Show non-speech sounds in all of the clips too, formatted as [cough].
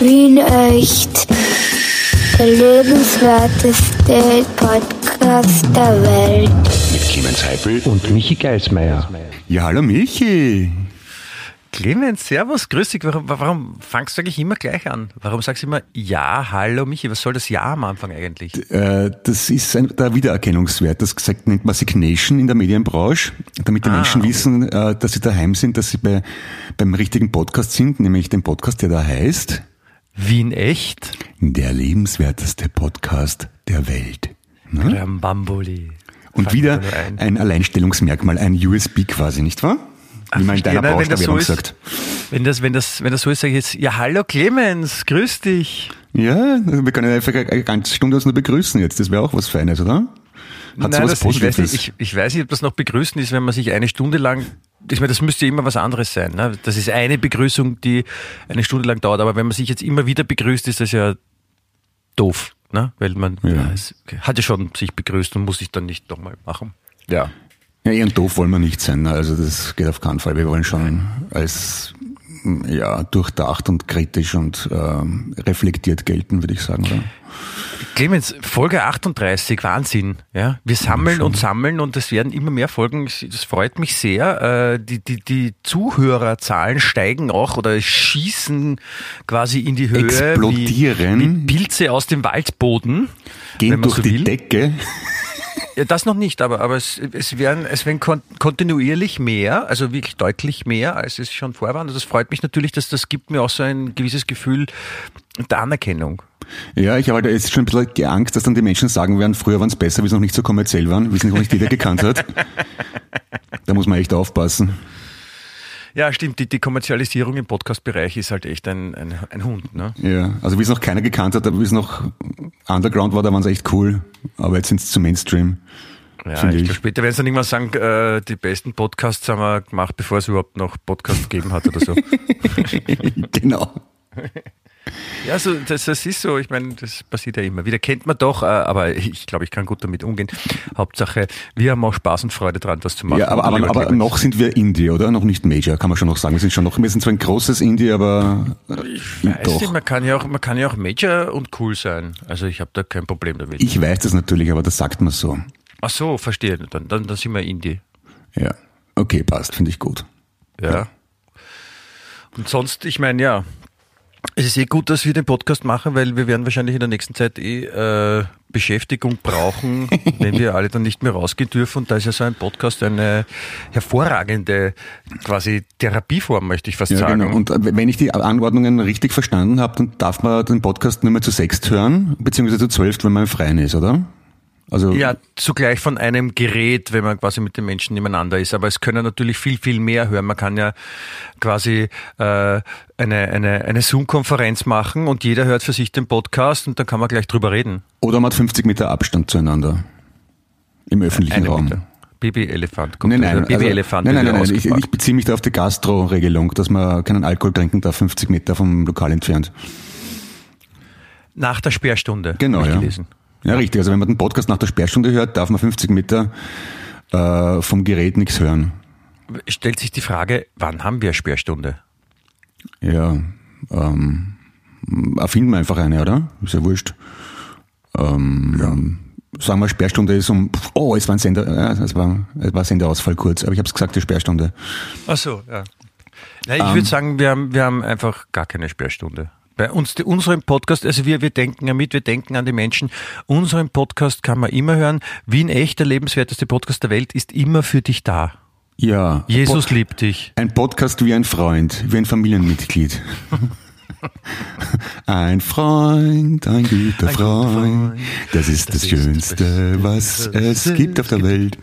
Wien echt. Der lebenswerteste Podcast der Welt. Mit Clemens Heipel und Michi Geismeier. Ja, hallo Michi. Clemens, servus, grüß dich. Warum, warum fangst du eigentlich immer gleich an? Warum sagst du immer Ja, hallo Michi? Was soll das Ja am Anfang eigentlich? Äh, das ist ein, der Wiedererkennungswert. Das gesagt, nennt man Signation in der Medienbranche, damit die Ah, Menschen okay. wissen, äh, dass sie daheim sind, dass sie bei, beim richtigen Podcast sind, nämlich dem Podcast, der da heißt Wien echt? Der lebenswerteste Podcast der Welt. Ne? Rambamboli. Und Fang wieder ein. ein Alleinstellungsmerkmal, ein USB quasi, nicht wahr? Wie man in deiner wenn das so sagt. Wenn das, wenn das, wenn das so ist, sage ich jetzt, ja, hallo Clemens, grüß dich. Ja, wir können einfach eine ganze Stunde uns nur begrüßen jetzt. Das wäre auch was Feines, oder? Hat Nein, sowas das, ich, weiß nicht, ich, ich weiß nicht, ob das noch begrüßen ist, wenn man sich eine Stunde lang, ich meine, das müsste immer was anderes sein. Ne? Das ist eine Begrüßung, die eine Stunde lang dauert, aber wenn man sich jetzt immer wieder begrüßt, ist das ja doof. Ne? Weil man Ja. ja. hat ja schon sich begrüßt und muss sich dann nicht nochmal machen. Ja. Ja, eher doof wollen wir nicht sein. ne? Also das geht auf keinen Fall. Wir wollen schon als ja, durchdacht und kritisch und ähm, reflektiert gelten, würde ich sagen. Oder? Clemens, Folge 38, Wahnsinn. Ja, wir sammeln und sammeln und es werden immer mehr Folgen. Das freut mich sehr. Äh, Die, die, die Zuhörerzahlen steigen auch oder schießen quasi in die Höhe. Explodieren. Wie, wie Pilze aus dem Waldboden. Gehen durch so die will. Decke. Ja, das noch nicht, aber, aber es, es werden, es werden kon kontinuierlich mehr, also wirklich deutlich mehr, als es schon vor war. Und das freut mich natürlich, dass das gibt mir auch so ein gewisses Gefühl der Anerkennung. Ja, ich habe halt jetzt schon ein bisschen Angst, dass dann die Menschen sagen werden, früher waren es besser, wie es noch nicht so kommerziell waren, wie es noch nicht jeder gekannt hat. [laughs] Da muss man echt aufpassen. Ja, stimmt. Die, die Kommerzialisierung im Podcast-Bereich ist halt echt ein, ein, ein Hund. Ne? Ja, also wie es noch keiner gekannt hat, wie es noch Underground war, da waren sie echt cool. Aber jetzt sind es zu Mainstream. Ja, ich ich. später werden sie dann irgendwann sagen, äh, die besten Podcasts haben wir gemacht, bevor es überhaupt noch Podcasts gegeben hat oder so. [laughs] genau. [laughs] ja, so, das, das ist so. Ich meine, das passiert ja immer wieder. Kennt man doch, äh, aber ich glaube, ich kann gut damit umgehen. Hauptsache, wir haben auch Spaß und Freude dran, was zu machen. Ja, aber, aber, aber noch sind wir Indie, oder? Noch nicht Major, kann man schon noch sagen. Wir sind schon noch, wir sind zwar ein großes Indie, aber äh, Weißt doch. du, man kann ja auch, man kann ja auch Major und cool sein. Also ich habe da kein Problem damit. Ich weiß das natürlich, aber das sagt man so. Ach so, verstehe. Dann, dann, dann sind wir Indie. Ja. Okay, passt, finde ich gut. Ja. Und sonst, ich meine, ja, es ist eh gut, dass wir den Podcast machen, weil wir werden wahrscheinlich in der nächsten Zeit eh äh, Beschäftigung brauchen, [laughs] wenn wir alle dann nicht mehr rausgehen dürfen. Und da ist ja so ein Podcast eine hervorragende quasi Therapieform, möchte ich fast Ja, sagen. genau. Und äh, wenn ich die Anordnungen richtig verstanden habe, dann darf man den Podcast nur mehr zu sechst hören, beziehungsweise zu zwölf, wenn man im Freien ist, oder? Also Ja, zugleich von einem Gerät, wenn man quasi mit den Menschen nebeneinander ist. Aber es können natürlich viel, viel mehr hören. Man kann ja quasi äh, eine, eine, eine Zoom-Konferenz machen und jeder hört für sich den Podcast und dann kann man gleich drüber reden. oder man hat 50 Meter Abstand zueinander im öffentlichen Eine Raum. Meter. Baby-Elefant. Nein, nein, also, Baby-Elefant. nein, nein, nein, nein. Ich, ich beziehe mich da auf die Gastro-Regelung, dass man keinen Alkohol trinken darf, 50 Meter vom Lokal entfernt. Nach der Sperrstunde. Genau, ja. gelesen. Ja, richtig. Also wenn man den Podcast nach der Sperrstunde hört, darf man 50 Meter äh, vom Gerät nichts hören. Stellt sich die Frage, wann haben wir Sperrstunde? Ja, ähm, erfinden wir einfach eine, oder? Ist ja wurscht. Ähm, Sagen wir, Sperrstunde ist um, oh, es war ein Sender, äh, es war, es war Senderausfall kurz, aber ich habe es gesagt, die Sperrstunde. Ach so, ja. Na, ich Ähm. würde sagen, wir haben, wir haben einfach gar keine Sperrstunde. Bei uns, die, unserem Podcast, also wir, wir denken ja mit, wir denken an die Menschen. Unseren Podcast kann man immer hören. Wien echt, der lebenswerteste Podcast der Welt, ist immer für dich da. Ja. Jesus Po- liebt dich. Ein Podcast wie ein Freund, wie ein Familienmitglied. [laughs] Ein Freund, ein guter Ein guter Freund, Freund, das ist das, das ist Schönste, das was es gibt auf der. Welt.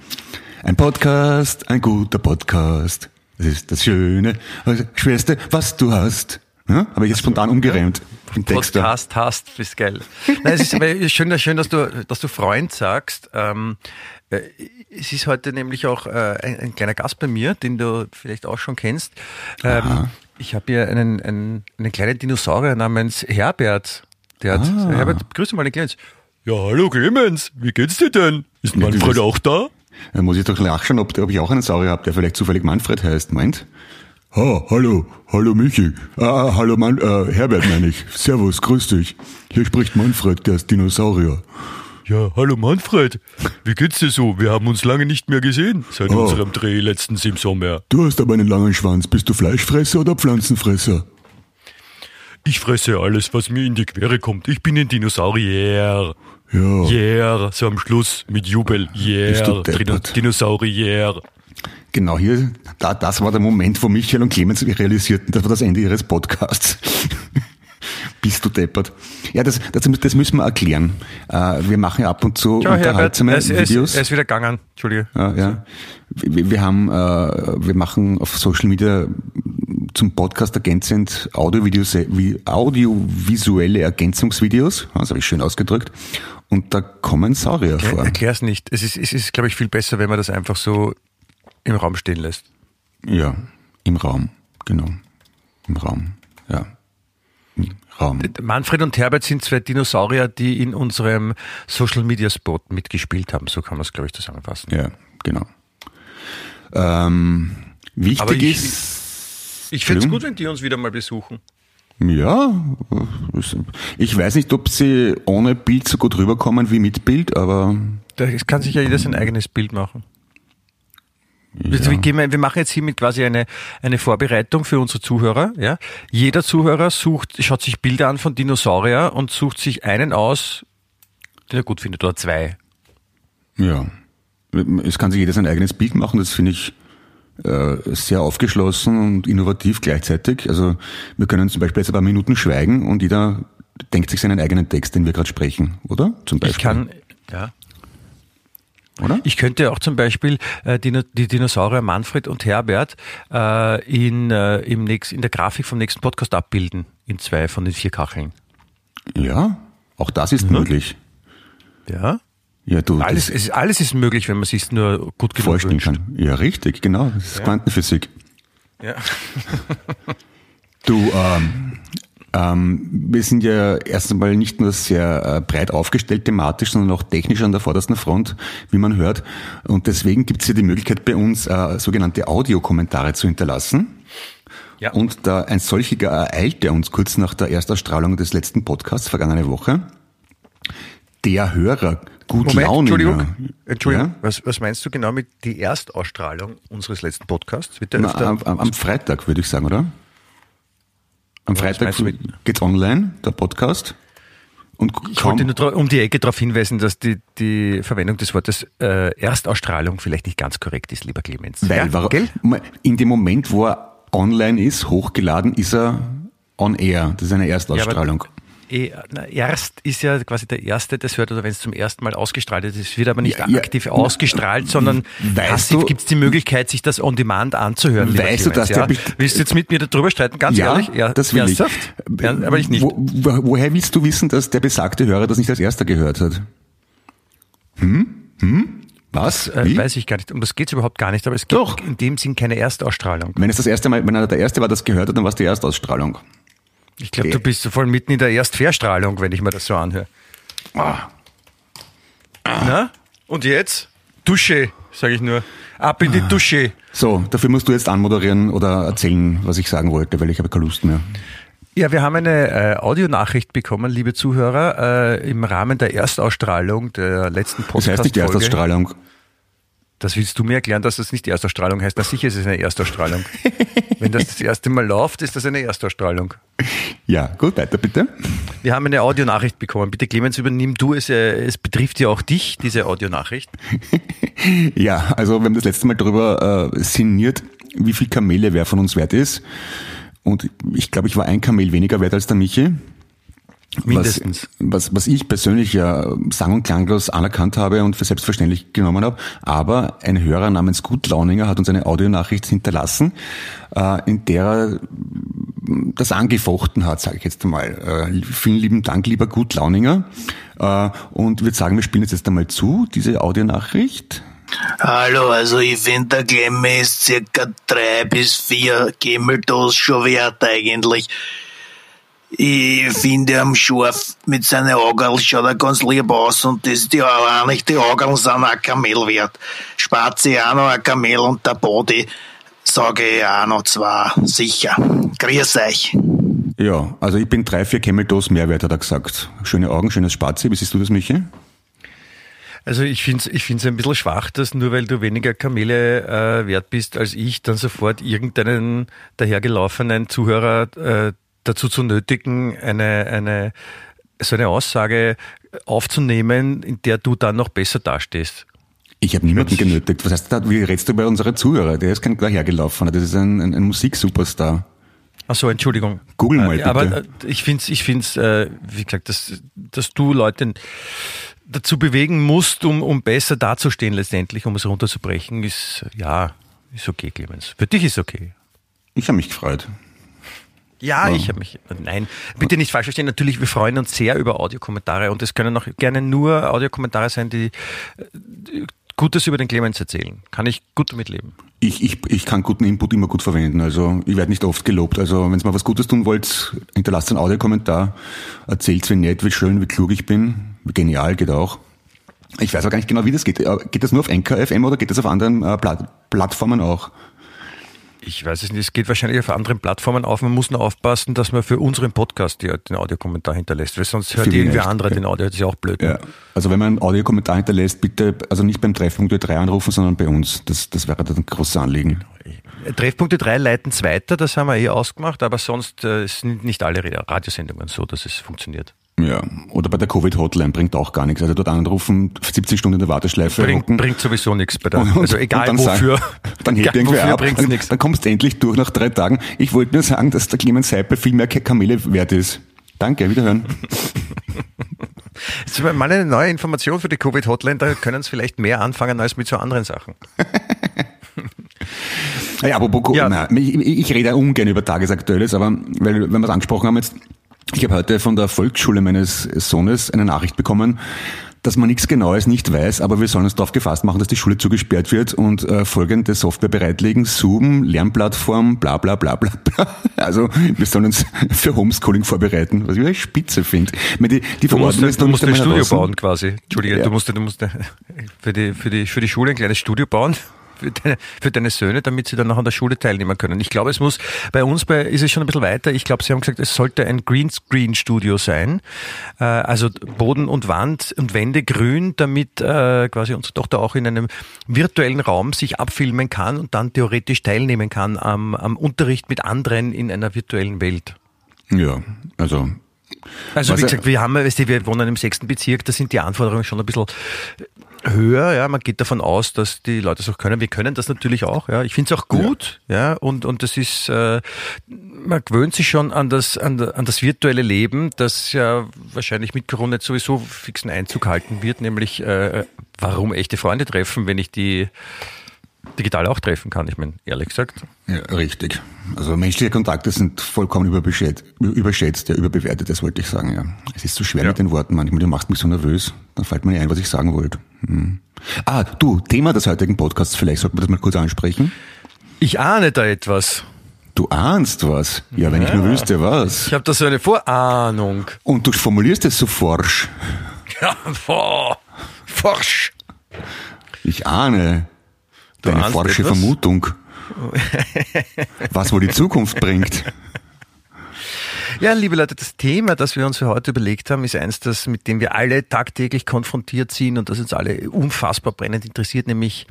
Ein Podcast, ein guter Podcast, das ist das Schöne, das Schwerste, was du hast. Ja? Habe ich jetzt spontan umgereimt. Text da. Podcast hast, bist geil. Nein, es ist [laughs] schön, schön dass, du, dass du Freund sagst. Ähm, äh, es ist heute nämlich auch äh, ein, ein kleiner Gast bei mir, den du vielleicht auch schon kennst. Ähm, ich habe hier einen, einen, einen kleinen Dinosaurier namens Herbert. Der hat, Ah. Herbert, grüße mal den Clemens. Ja, hallo Clemens, wie geht's dir denn? Ist Manfred auch da? Da muss ich doch nachschauen, ob, ob ich auch einen Saurier habe, der vielleicht zufällig Manfred heißt, meint? Ha, hallo, hallo Michi. Ah, hallo Mann, äh, Herbert meine ich. Servus, grüß dich. Hier spricht Manfred, der ist Dinosaurier. Ja, hallo Manfred. Wie geht's dir so? Wir haben uns lange nicht mehr gesehen seit Oh. unserem Dreh letztens im Sommer. Du hast aber einen langen Schwanz. Bist du Fleischfresser oder Pflanzenfresser? Ich fresse alles, was mir in die Quere kommt. Ich bin ein Dinosaurier. Ja. Yeah, so am Schluss mit Jubel. Yeah. Dinosaurier. Genau hier, da, das war der Moment, wo Michael und Clemens realisierten, das war das Ende ihres Podcasts. [laughs] Bist du deppert. Ja, das, das, das müssen wir erklären. Äh, wir machen ja ab und zu Ciao, Herbert. Er unterhaltsame ist, er, ist, Videos. er ist wieder gegangen. Entschuldige. Ja, ja. Wir, wir haben, äh, wir machen auf Social Media zum Podcast ergänzend Audiovideos, wie audiovisuelle Ergänzungsvideos, das habe ich schön ausgedrückt, und da kommen Saurier vor. Erklär's nicht. Es ist, es ist, glaube ich, viel besser, wenn man das einfach so im Raum stehen lässt. Ja, im Raum, genau. Im Raum, ja. Im Raum. Manfred und Herbert sind zwei Dinosaurier, die in unserem Social Media Spot mitgespielt haben. So kann man es, glaube ich, zusammenfassen. Ja, genau. Ähm, wichtig Aber ich- ist, Ich finde es gut, wenn die uns wieder mal besuchen. ja, ich weiß nicht, ob sie ohne Bild so gut rüberkommen wie mit Bild, aber Da kann sich ja jeder sein eigenes Bild machen. Wir, ja. wir, wir machen jetzt hiermit quasi eine, eine Vorbereitung für unsere Zuhörer. Ja? Jeder Zuhörer sucht, schaut sich Bilder an von Dinosaurier und sucht sich einen aus, den er gut findet, oder zwei. Ja. Es kann sich jeder sein eigenes Bild machen, das finde ich äh, sehr aufgeschlossen und innovativ gleichzeitig. Also wir können zum Beispiel jetzt ein paar Minuten schweigen und jeder denkt sich seinen eigenen Text, den wir gerade sprechen, oder? Zum Beispiel. Ich kann, ja. Oder? Ich könnte auch zum Beispiel äh, die, die Dinosaurier Manfred und Herbert äh, in, äh, im nächst, in der Grafik vom nächsten Podcast abbilden, in zwei von den vier Kacheln. ja, auch das ist möglich. Ja. Ja, du, Alles, ist, alles ist möglich, wenn man sich nur gut genug vorstellen wünscht. kann. Ja, richtig, genau. Das ist Quantenphysik. Ja. Du, ähm, ähm, wir sind ja erst einmal nicht nur sehr äh, breit aufgestellt thematisch, sondern auch technisch an der vordersten Front, wie man hört. Und deswegen gibt es hier die Möglichkeit bei uns, äh, sogenannte Audiokommentare zu hinterlassen. Ja. Und da ein solchiger ereilte uns kurz nach der Erstausstrahlung des letzten Podcasts vergangene Woche. Der Hörer, gut Moment, Launiger. Entschuldigung. Entschuldigung. Ja? Was, was meinst du genau mit die Erstausstrahlung unseres letzten Podcasts? Wird der Na, öfter? am, am Freitag, würde ich sagen, oder? Am Freitag geht's online, der Podcast. Und ich wollte nur um die Ecke darauf hinweisen, dass die, die Verwendung des Wortes äh, Erstausstrahlung vielleicht nicht ganz korrekt ist, lieber Clemens. weil ja, war, in dem Moment, wo er online ist, hochgeladen, ist er on air. Das ist eine Erstausstrahlung. Na, erst ist ja quasi der erste, das hört, oder wenn es zum ersten Mal ausgestrahlt ist, es wird aber nicht Ja, ja, aktiv na, ausgestrahlt, sondern passiv gibt es die Möglichkeit, sich das on demand anzuhören. Weißt du, der ja? Willst du jetzt mit mir darüber streiten? Ganz ja, ehrlich? Ja, das will ernsthaft? ich. Ja, aber ich nicht. Wo, wo, woher willst du wissen, dass der besagte Hörer das nicht als erster gehört hat? Hm? Hm? Was? Äh, Wie? weiß ich gar nicht. Um das geht es überhaupt gar nicht, aber es gibt Doch. in dem Sinn keine Erstausstrahlung. Wenn es das erste Mal, wenn einer der erste war, das gehört hat, dann war es die Erstausstrahlung. Ich glaube, Okay. du bist so voll mitten in der Erstverstrahlung, wenn ich mir das so anhöre. Ah. Na? Und jetzt? Dusche, sage ich nur. Ab in die Ah. Dusche. So, dafür musst du jetzt anmoderieren oder erzählen, was ich sagen wollte, weil ich habe keine Lust mehr. Ja, wir haben eine äh, Audionachricht bekommen, liebe Zuhörer, äh, im Rahmen der Erstausstrahlung der letzten Das podcast heißt nicht die Erstausstrahlung. Das willst du mir erklären, dass das nicht die Erstausstrahlung heißt. Na sicher ist es eine Erstausstrahlung. [laughs] Wenn das das erste Mal läuft, ist das eine Erstausstrahlung. Ja, gut, weiter bitte. Wir haben eine Audionachricht bekommen. Bitte Clemens, übernimm du es. äh, Es betrifft ja auch dich, diese Audionachricht. [laughs] Ja, also wir haben das letzte Mal darüber äh, sinniert, wie viel Kamele wer von uns wert ist. Und ich glaube, ich war ein Kamel weniger wert als der Michi. Mindestens. Was, was, was ich persönlich ja sang- und klanglos anerkannt habe und für selbstverständlich genommen habe. Aber ein Hörer namens Gutlauninger hat uns eine Audionachricht hinterlassen, äh, in der er das angefochten hat, sage ich jetzt einmal. Äh, vielen lieben Dank, lieber Gutlauninger. Äh, und würde sagen, wir spielen jetzt erst einmal zu, diese Audionachricht. Hallo, also ich finde, der Glemme ist circa drei bis vier Gemeldos schon wert eigentlich. Ich finde am Schorf mit seinen Augen schaut er ganz lieb aus und das die auch nicht die Augen sind ein Kamel wert. Spazi auch noch ein Kamel und der Body. sage ich auch noch zwei, sicher. Grüß euch. Ja, also ich bin drei, vier Cameltos Mehrwert, hat er gesagt. Schöne Augen, schönes Spazi. Wie siehst du das, Michi? Also ich finde es ich find's ein bisschen schwach, dass nur weil du weniger Kamele äh, wert bist als ich, dann sofort irgendeinen dahergelaufenen Zuhörer äh, dazu zu nötigen, eine, eine, so eine Aussage aufzunehmen, in der du dann noch besser dastehst. Ich habe niemanden genötigt. Was heißt das? Wie redest du bei unseren Zuhörer? Der ist kein dahergelaufener, das ist ein, ein, ein Musiksuperstar. Ach so, Entschuldigung. Google mal bitte. Aber äh, ich finde es, ich find's, äh, wie gesagt, dass, dass du Leute dazu bewegen musst, um, um besser dazustehen letztendlich, um es runterzubrechen, ist ja, ist okay, Clemens. Für dich ist okay. Ich habe mich gefreut. Ja, ich habe mich. Nein, bitte nicht falsch verstehen. Natürlich, wir freuen uns sehr über Audiokommentare und es können auch gerne nur Audiokommentare sein, die äh, Gutes über den Clemens erzählen. Kann ich gut damit leben. Ich, ich, ich kann guten Input immer gut verwenden. Also ich werde nicht oft gelobt. Also wenn ihr mal was Gutes tun wollt, hinterlasst einen Audiokommentar, erzählt wie nett, wie schön, wie klug ich bin. Wie genial geht auch. Ich weiß auch gar nicht genau, wie das geht. Äh, geht das nur auf Anchor FM oder geht das auf anderen äh, Plattformen auch? Ich weiß es nicht, es geht wahrscheinlich auf anderen Plattformen auf. Man muss nur aufpassen, dass man für unseren Podcast den Audiokommentar hinterlässt, weil sonst hört irgendwer anderer den Audio, das ist ja auch blöd. Ja. Also wenn man einen Audiokommentar hinterlässt, bitte, also nicht beim Treffpunkt 3 anrufen, sondern bei uns. Das, das wäre dann ein großes Anliegen. Treffpunkte 3 leiten es weiter, das haben wir eh ausgemacht, aber sonst äh, sind nicht alle Radiosendungen so, dass es funktioniert. Ja, oder bei der Covid-Hotline bringt auch gar nichts. Also dort anrufen, 70 Stunden in der Warteschleife. Bringt, bringt sowieso nichts bei der, und, also egal dann wofür. Sagen, [laughs] dann hebt irgendwer ab, dann, nichts. dann kommst du endlich durch nach drei Tagen. Ich wollte nur sagen, dass der Clemens Seipel viel mehr Kamele wert ist. Danke, wiederhören. [laughs] Das ist mal eine neue Information für die Covid-Hotline, da können es vielleicht mehr anfangen als mit so anderen Sachen. [laughs] ja, aber ja. Nein, ich, ich rede ungern über Tagesaktuelles, aber weil, wenn wir es angesprochen haben jetzt, ich habe heute von der Volksschule meines Sohnes eine Nachricht bekommen, dass man nichts Genaues nicht weiß, aber wir sollen uns darauf gefasst machen, dass die Schule zugesperrt wird und äh, folgende Software bereitlegen, Zoom, Lernplattform, bla bla bla bla bla. [laughs] Also wir sollen uns für Homeschooling vorbereiten, was ich eine Spitze finde. Die, die du musst, ist, du musst ein Studio bauen quasi. Entschuldige, ja. du musst, du musst für die, für, die, für die Schule ein kleines Studio bauen für deine, für deine Söhne, damit sie dann noch an der Schule teilnehmen können. Ich glaube, es muss, bei uns bei, ist es schon ein bisschen weiter. Ich glaube, Sie haben gesagt, es sollte ein Greenscreen-Studio sein. Äh, also Boden und Wand und Wände grün, damit äh, quasi unsere Tochter auch in einem virtuellen Raum sich abfilmen kann und dann theoretisch teilnehmen kann am, am Unterricht mit anderen in einer virtuellen Welt. Ja, also also wie gesagt, wir haben, weißt du, wir wohnen im sechsten Bezirk, da sind die Anforderungen schon ein bisschen höher. Ja, man geht davon aus, dass die Leute es auch können. Wir können das natürlich auch. Ja, ich finde es auch gut. Ja. ja, und und das ist, äh, man gewöhnt sich schon an das an, an das virtuelle Leben, das ja wahrscheinlich mit Corona jetzt sowieso fixen Einzug halten wird. Nämlich, äh, warum echte Freunde treffen, wenn ich die digital auch treffen kann, ich meine, ehrlich gesagt. Ja, richtig. Also menschliche Kontakte sind vollkommen überschätzt, überschätzt, ja, überbewertet, das wollte ich sagen, ja. Es ist so schwer ja. mit den Worten manchmal, du machst mich so nervös, dann fällt mir nicht ein, was ich sagen wollte. Hm. Ah, du, Thema des heutigen Podcasts, vielleicht sollten wir das mal kurz ansprechen. Ich ahne da etwas. Du ahnst was? Ja, wenn ja. ich nur wüsste, was. Ich habe da so eine Vorahnung. Und du formulierst es so forsch. [laughs] Ja, boah, forsch. Ich ahne. Deine forsche etwas? Vermutung, [laughs] was wohl die Zukunft bringt. Ja, liebe Leute, das Thema, das wir uns für heute überlegt haben, ist eins, das, mit dem wir alle tagtäglich konfrontiert sind und das uns alle unfassbar brennend interessiert, nämlich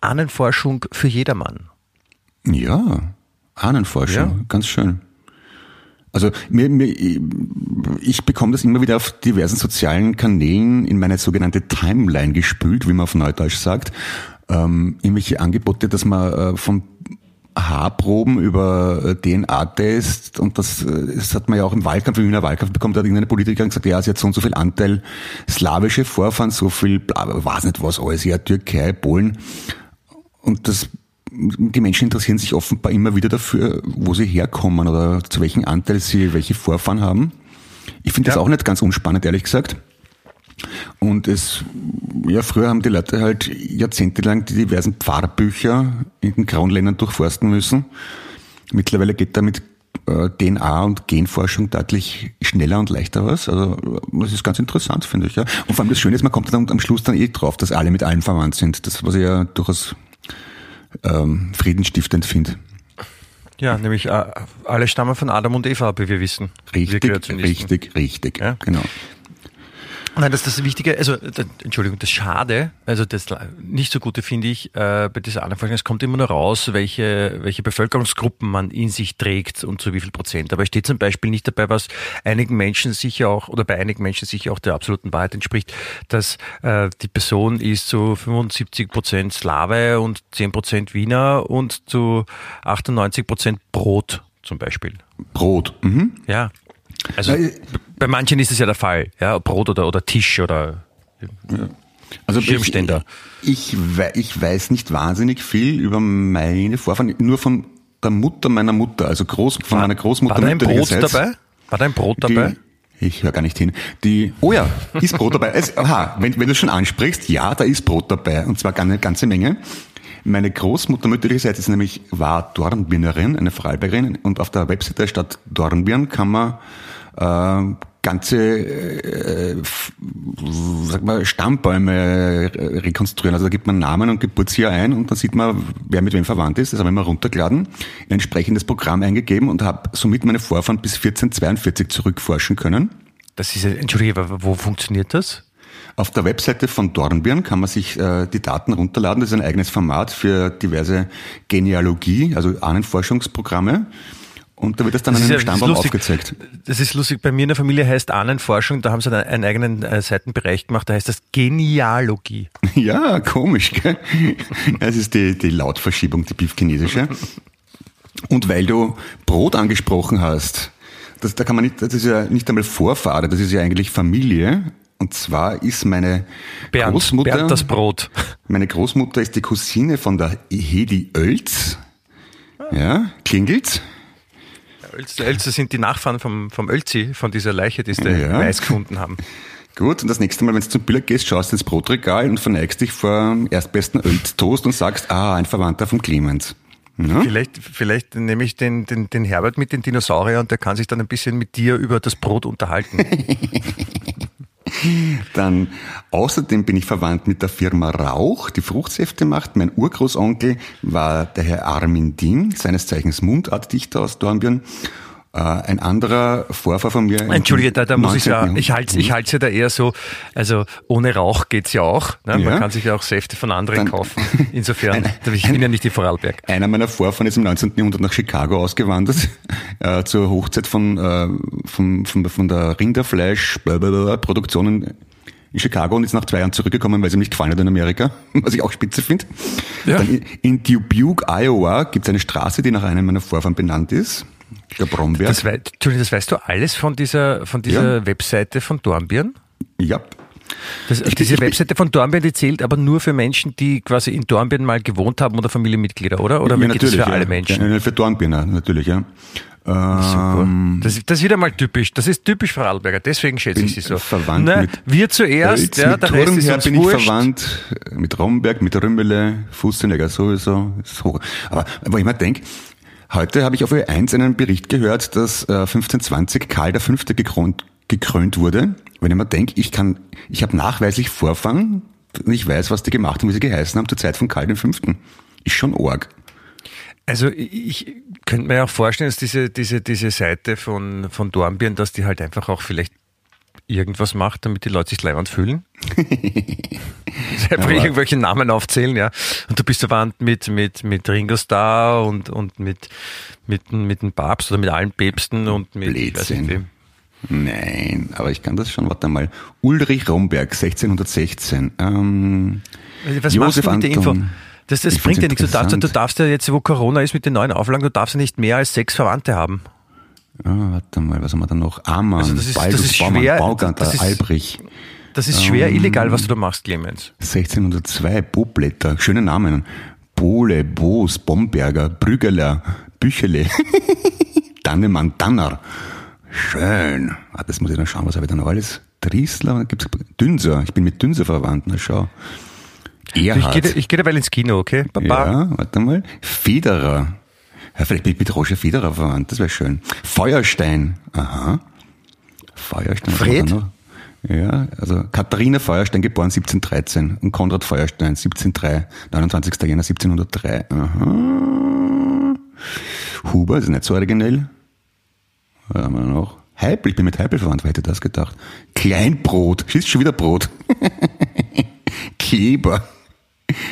Ahnenforschung für jedermann. Ja, Ahnenforschung, ja. ganz schön. Also mir, mir, ich bekomme das immer wieder auf diversen sozialen Kanälen in meine sogenannte Timeline gespült, wie man auf Neudeutsch sagt ähm, irgendwelche Angebote, dass man äh, von Haarproben über äh, DNA-Test und das, äh, das hat man ja auch im Wahlkampf, im Wiener Wahlkampf bekommen, da hat irgendeine Politikerin gesagt, ja, sie hat so und so viel Anteil slawische Vorfahren, so viel, weiß nicht was alles, ja, Türkei, Polen. Und das, die Menschen interessieren sich offenbar immer wieder dafür, wo sie herkommen oder zu welchem Anteil sie welche Vorfahren haben. Ich finde ja. das auch nicht ganz unspannend, ehrlich gesagt. Und es, ja, früher haben die Leute halt jahrzehntelang die diversen Pfarrbücher in den grauen Ländern durchforsten müssen. Mittlerweile geht damit äh, DNA und Genforschung deutlich schneller und leichter was. Also das ist ganz interessant, finde ich. Ja. Und vor allem das Schöne ist, man kommt dann am Schluss dann eh drauf, dass alle mit allen verwandt sind. Das, was ich ja durchaus ähm, friedenstiftend finde. Ja, nämlich äh, alle stammen von Adam und Eva, wie wir wissen. wir Richtig, Kreationisten. richtig, richtig. Ja. Genau. Nein, das ist das Wichtige, also Entschuldigung, das Schade, also das nicht so Gute finde ich äh, bei dieser Anfrage, es kommt immer nur raus, welche, welche Bevölkerungsgruppen man in sich trägt und zu wie viel Prozent. Aber es steht zum Beispiel nicht dabei, was einigen Menschen sicher auch, oder bei einigen Menschen sicher auch der absoluten Wahrheit entspricht, dass äh, die Person ist zu 75 Prozent Slave und 10 Prozent Wiener und zu 98 Prozent Brot zum Beispiel. Brot. Mhm. Ja. Also Ja, bei manchen ist es ja der Fall, ja, Brot oder, oder Tisch oder Also Schirmständer. Ich, ich, ich weiß nicht wahnsinnig viel über meine Vorfahren, nur von der Mutter meiner Mutter, also Groß, von meiner Großmutter War da ein Brot dabei? War da ein Brot dabei? Die, ich höre gar nicht hin. Die, oh ja, [laughs] ist Brot dabei. Es, aha, wenn, wenn du schon ansprichst, ja, da ist Brot dabei. Und zwar eine ganze Menge. Meine Großmutter mütterlicherseits ist nämlich, war Dornbirnerin, eine Vorarlbergerin. Und auf der Webseite der Stadt Dornbirn kann man ganze äh, sag mal, Stammbäume äh, rekonstruieren. Also da gibt man Namen und Geburtsjahr ein und dann sieht man, wer mit wem verwandt ist. Das habe ich mal runtergeladen, ein entsprechendes Programm eingegeben und habe somit meine Vorfahren bis 1442 zurückforschen können. Das ist, Entschuldige, aber wo funktioniert das? Auf der Webseite von Dornbirn kann man sich äh, die Daten runterladen. Das ist ein eigenes Format für diverse Genealogie, also Ahnenforschungsprogramme. Und da wird das dann Das an einem ja- das Stammbaum lustig. aufgezeigt. Das ist lustig. Bei mir in der Familie heißt Ahnenforschung, da haben sie einen, einen eigenen äh, Seitenbereich gemacht, da heißt das Genealogie. [laughs] Ja, komisch, gell? Das ist die, die Lautverschiebung, die Piefchinesische. Und weil du Brot angesprochen hast, das, da kann man nicht, das ist ja nicht einmal Vorfahre, das ist ja eigentlich Familie. Und zwar ist meine Bernd, Großmutter, Bernd das Brot. meine Großmutter ist die Cousine von der Hedi Oelz. Ja, klingelt. Ölze, Ölze sind die Nachfahren vom, vom Ölzi, von dieser Leiche, die sie Ja. weiß gefunden haben. Gut, und das nächste Mal, wenn du zum Biller gehst, schaust du ins Brotregal und verneigst dich vor dem erstbesten Öltoast und sagst, ah, ein Verwandter vom Clemens. Ja? Vielleicht, vielleicht nehme ich den, den, den Herbert mit den Dinosauriern und der kann sich dann ein bisschen mit dir über das Brot unterhalten. [laughs] Dann außerdem bin ich verwandt mit der Firma Rauch, die Fruchtsäfte macht. Mein Urgroßonkel war der Herr Armin Dien, seines Zeichens Mundartdichter aus Dornbirn. Äh, ein anderer Vorfahr von mir. Entschuldige, da, da muss ich 19. ja, ich halte ich halte ja da eher so, also ohne Rauch geht's ja auch. Ne? Man Ja. kann sich ja auch Säfte von anderen Dann- kaufen. [laughs] Insofern, Ein- ich bin ja nicht die Vorarlberg. Einer meiner Vorfahren ist im 19. Jahrhundert nach Chicago ausgewandert, [laughs] äh, zur Hochzeit von, äh, von, von, von der Rinderfleischproduktion in, in Chicago und ist nach zwei Jahren zurückgekommen, weil sie ihm nicht gefallen hat in Amerika, [laughs] was ich auch spitze finde. Ja. Dann in, in Dubuque, Iowa, gibt es eine Straße, die nach einem meiner Vorfahren benannt ist, der Bromberg. Das, wei- Entschuldigung, das weißt du alles von dieser, von dieser Ja. Webseite von Dornbirn? ja. Das, Ich diese ich Webseite von Dornbirn, die zählt aber nur für Menschen, die quasi in Dornbirn mal gewohnt haben oder Familienmitglieder, oder? Oder ja, geht das für ja. alle Menschen? Ja, für Dornbirner, natürlich, ja. Super. Ähm, Das, das ist wieder mal typisch. Das ist typisch Vorarlberger, deswegen schätze ich sie so. verwandt Na, mit wir zuerst, Oelz, ja, mit der Rest ist Thurnherr bin ich wurscht. verwandt, mit Romberg, mit Rümmele, Fustenegger sowieso. Hoch. Aber wo ich mir denke, heute habe ich auf Ö1 einen Bericht gehört, dass äh, 1520 Karl V. gekrönt, gekrönt wurde. Wenn ich mir denke, ich kann, ich habe nachweislich Vorfahren und ich weiß, was die gemacht haben, wie sie geheißen haben zur Zeit von Karl V. Ist schon arg. Also ich könnte mir auch vorstellen, dass diese, diese, diese Seite von, von Dornbirn, dass die halt einfach auch vielleicht irgendwas macht, damit die Leute sich leibend fühlen. [laughs] Einfach irgendwelche Namen aufzählen, ja. Und du bist verwandt mit, mit, mit Ringo Starr und, und mit, mit, mit dem Papst oder mit allen Päpsten und mit nicht Blödsinn. wem. Nein, aber ich kann das schon, warte mal. Ulrich Romberg, 1616. Ähm, Was Josef machst du mit der Info? Anton. Das, das bringt dir find's nichts. Du darfst, du darfst ja jetzt, wo Corona ist mit den neuen Auflagen, du darfst ja nicht mehr als sechs Verwandte haben. Ah, warte mal, was haben wir da noch? Amann, Also das ist- Baldus, das ist Baumann, schwer, Bauganter, das ist- Albrich. Das ist schwer Ähm. illegal, was du da machst, Clemens. 1602, Boblätter, schöne Namen. Bohle, Boos, Bomberger, Brüggeler, Büchele, [laughs] Dannemann, Danner. Schön. Ah, das muss ich noch schauen, was habe ich da noch alles? Driesler, gibt's Dünser. Ich bin mit Dünser verwandt, na schau. Ich Erhard. gehe, ich gehe derweil ins Kino, okay? Baba. Ja, warte mal. Federer. Ja, vielleicht bin ich mit Roger Federer verwandt, das wäre schön. Feuerstein. Aha. Feuerstein. Fred? Ja, also Katharina Feuerstein, geboren 1713 und Konrad Feuerstein, 1703, 29. Jänner 1703. Aha. Huber, ist nicht so originell. Was haben wir noch? Heipel, ich bin mit Heipel verwandt, wer hätte das gedacht? Kleinbrot, schießt schon wieder Brot. [laughs] Kleber.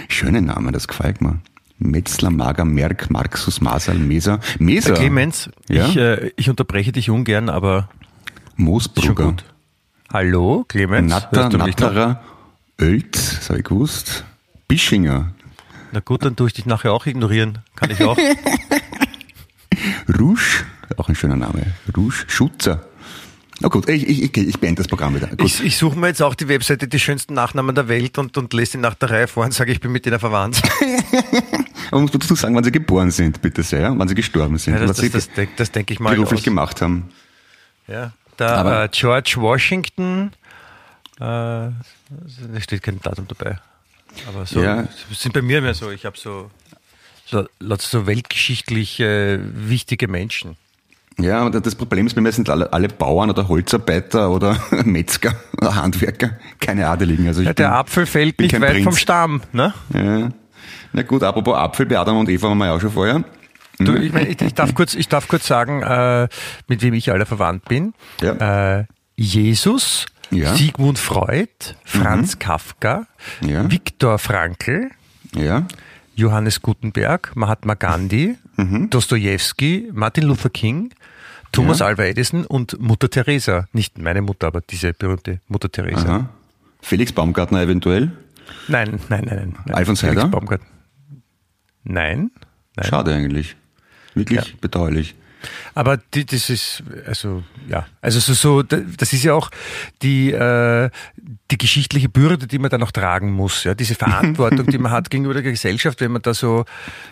Schöne Name, das gefällt mir. Metzler, Mager, Merck, Marxus, Masal, Meser. Meser. Clemens, Ja? ich, äh, ich unterbreche dich ungern, aber Moosbrugger. Hallo, Clemens? Natter? Natterer, das habe ich gewusst. Bischinger, Na gut, dann tue ich dich nachher auch ignorieren. Kann ich auch. [laughs] Rouge, auch ein schöner Name. Rouge, Schutzer. Na gut, ich, ich, ich, ich beende das Programm wieder. Gut. ich ich suche mir jetzt auch die Webseite die schönsten Nachnamen der Welt und, und lese sie nach der Reihe vor und sage, ich bin mit denen verwandt. [laughs] Aber muss man dazu sagen, wann sie geboren sind, bitte sehr, ja? wann sie gestorben sind, Ja, das was das, sie das, denk- das denke ich mal. beruflich aus. gemacht haben. Ja, da äh, George Washington, äh, da steht kein Datum dabei. Aber so Ja. das sind bei mir mehr so. Ich habe so, so, so weltgeschichtlich äh, wichtige Menschen. Ja, aber das Problem ist, bei mir sind alle, Bauern oder Holzarbeiter oder [laughs] Metzger oder Handwerker, keine Adeligen. Also Ja, der bin, Apfel fällt nicht weit Prinz. vom Stamm, ne? Ja. Na gut, apropos Apfel, bei Adam und Eva waren wir ja auch schon vorher. Du, ich, mein, ich, ich, darf [laughs] kurz, ich darf kurz sagen, äh, mit wem ich alle verwandt bin. Ja. Äh, Jesus, Ja. Mhm. Sigmund Freud, Franz Kafka, Ja. Viktor Frankl, Ja, Johannes Gutenberg, Mahatma Gandhi, Mhm. Dostoevsky, Martin Luther King, Thomas Alva Edison und Mutter Teresa. Nicht meine Mutter, aber diese berühmte Mutter Teresa. aha. Felix Baumgartner eventuell. Nein, nein, nein, nein. Alfons Felix Heider? Baumgart. Nein, nein. Schade eigentlich. Wirklich bedauerlich. Aber die, das ist, also ja, also so, so, das ist ja auch die, äh, die geschichtliche Bürde, die man da noch tragen muss, ja, diese Verantwortung, die man hat [laughs] gegenüber der Gesellschaft, wenn man da so,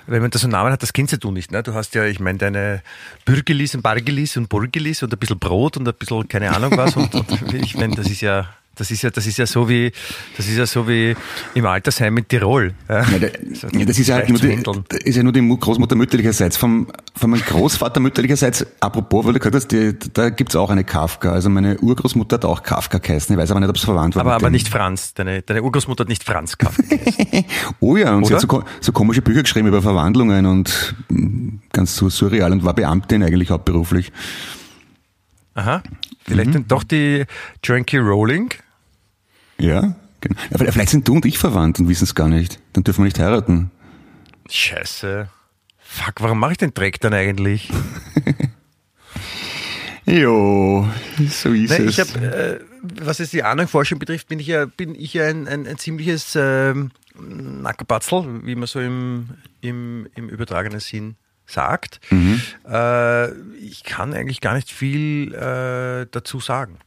wenn man da so Namen hat, das kennst ja du nicht, ne? Du hast ja, ich meine, deine Bürgelis und Bargelis und Burgelis und ein bisschen Brot und ein bisschen keine Ahnung was und, und ich meine, das ist ja, das ist ja, das ist ja so wie, das ist ja so wie im Altersheim in Tirol. Ja, Ja, So, ja, das ist ja, leicht nur die, das ist ja nur die Mu- Großmutter mütterlicherseits. Vom, von meinem Großvater mütterlicherseits, apropos, weil du gehört hast, die, da gibt's auch eine Kafka. Also meine Urgroßmutter hat auch Kafka geheißen. Ich weiß aber nicht, ob es verwandt war. aber, aber nicht Franz. Deine, deine Urgroßmutter hat nicht Franz Kafka geheißen. [laughs] Oh ja, und sie Oder? hat so, so komische Bücher geschrieben über Verwandlungen und mm, ganz so surreal und war Beamtin eigentlich hauptberuflich. Aha. Vielleicht Mhm. dann doch die Janky Rowling. Ja, genau. Ja, vielleicht- sind du und ich verwandt und wissen es gar nicht. Dann dürfen wir nicht heiraten. Scheiße. Fuck, warum mache ich den Dreck dann eigentlich? [laughs] Jo, so ist Nein, es. ich habe, äh, was es die Ahnungforschung betrifft, bin ich ja, bin ich ja ein, ein, ein ziemliches ähm, Nackerbatzel, wie man so im, im, im übertragenen Sinn sagt. Mhm. Äh, ich kann eigentlich gar nicht viel äh, dazu sagen.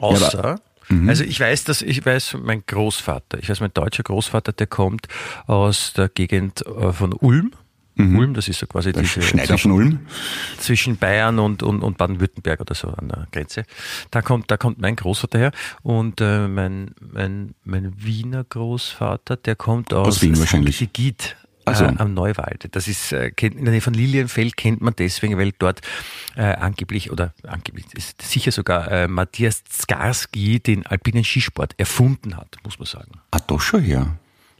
Außer, Mhm. also ich weiß, dass ich weiß, mein Großvater, ich weiß, mein deutscher Großvater, der kommt aus der Gegend äh, von Ulm. Ulm, das ist so quasi diese Schneider von Ulm. zwischen Bayern und, und, und Baden-Württemberg oder so an der Grenze. Da kommt, da kommt mein Großvater her und äh, mein, mein, mein Wiener Großvater, der kommt aus, Aus Wien wahrscheinlich. St. Gid, Ach so. äh, am Neuwald. Das ist äh, kennt, in der Nähe von Lilienfeld kennt man deswegen, weil dort äh, angeblich oder angeblich ist sicher sogar äh, Matthias Skarski den alpinen Skisport erfunden hat, muss man sagen. Ah, doch schon her.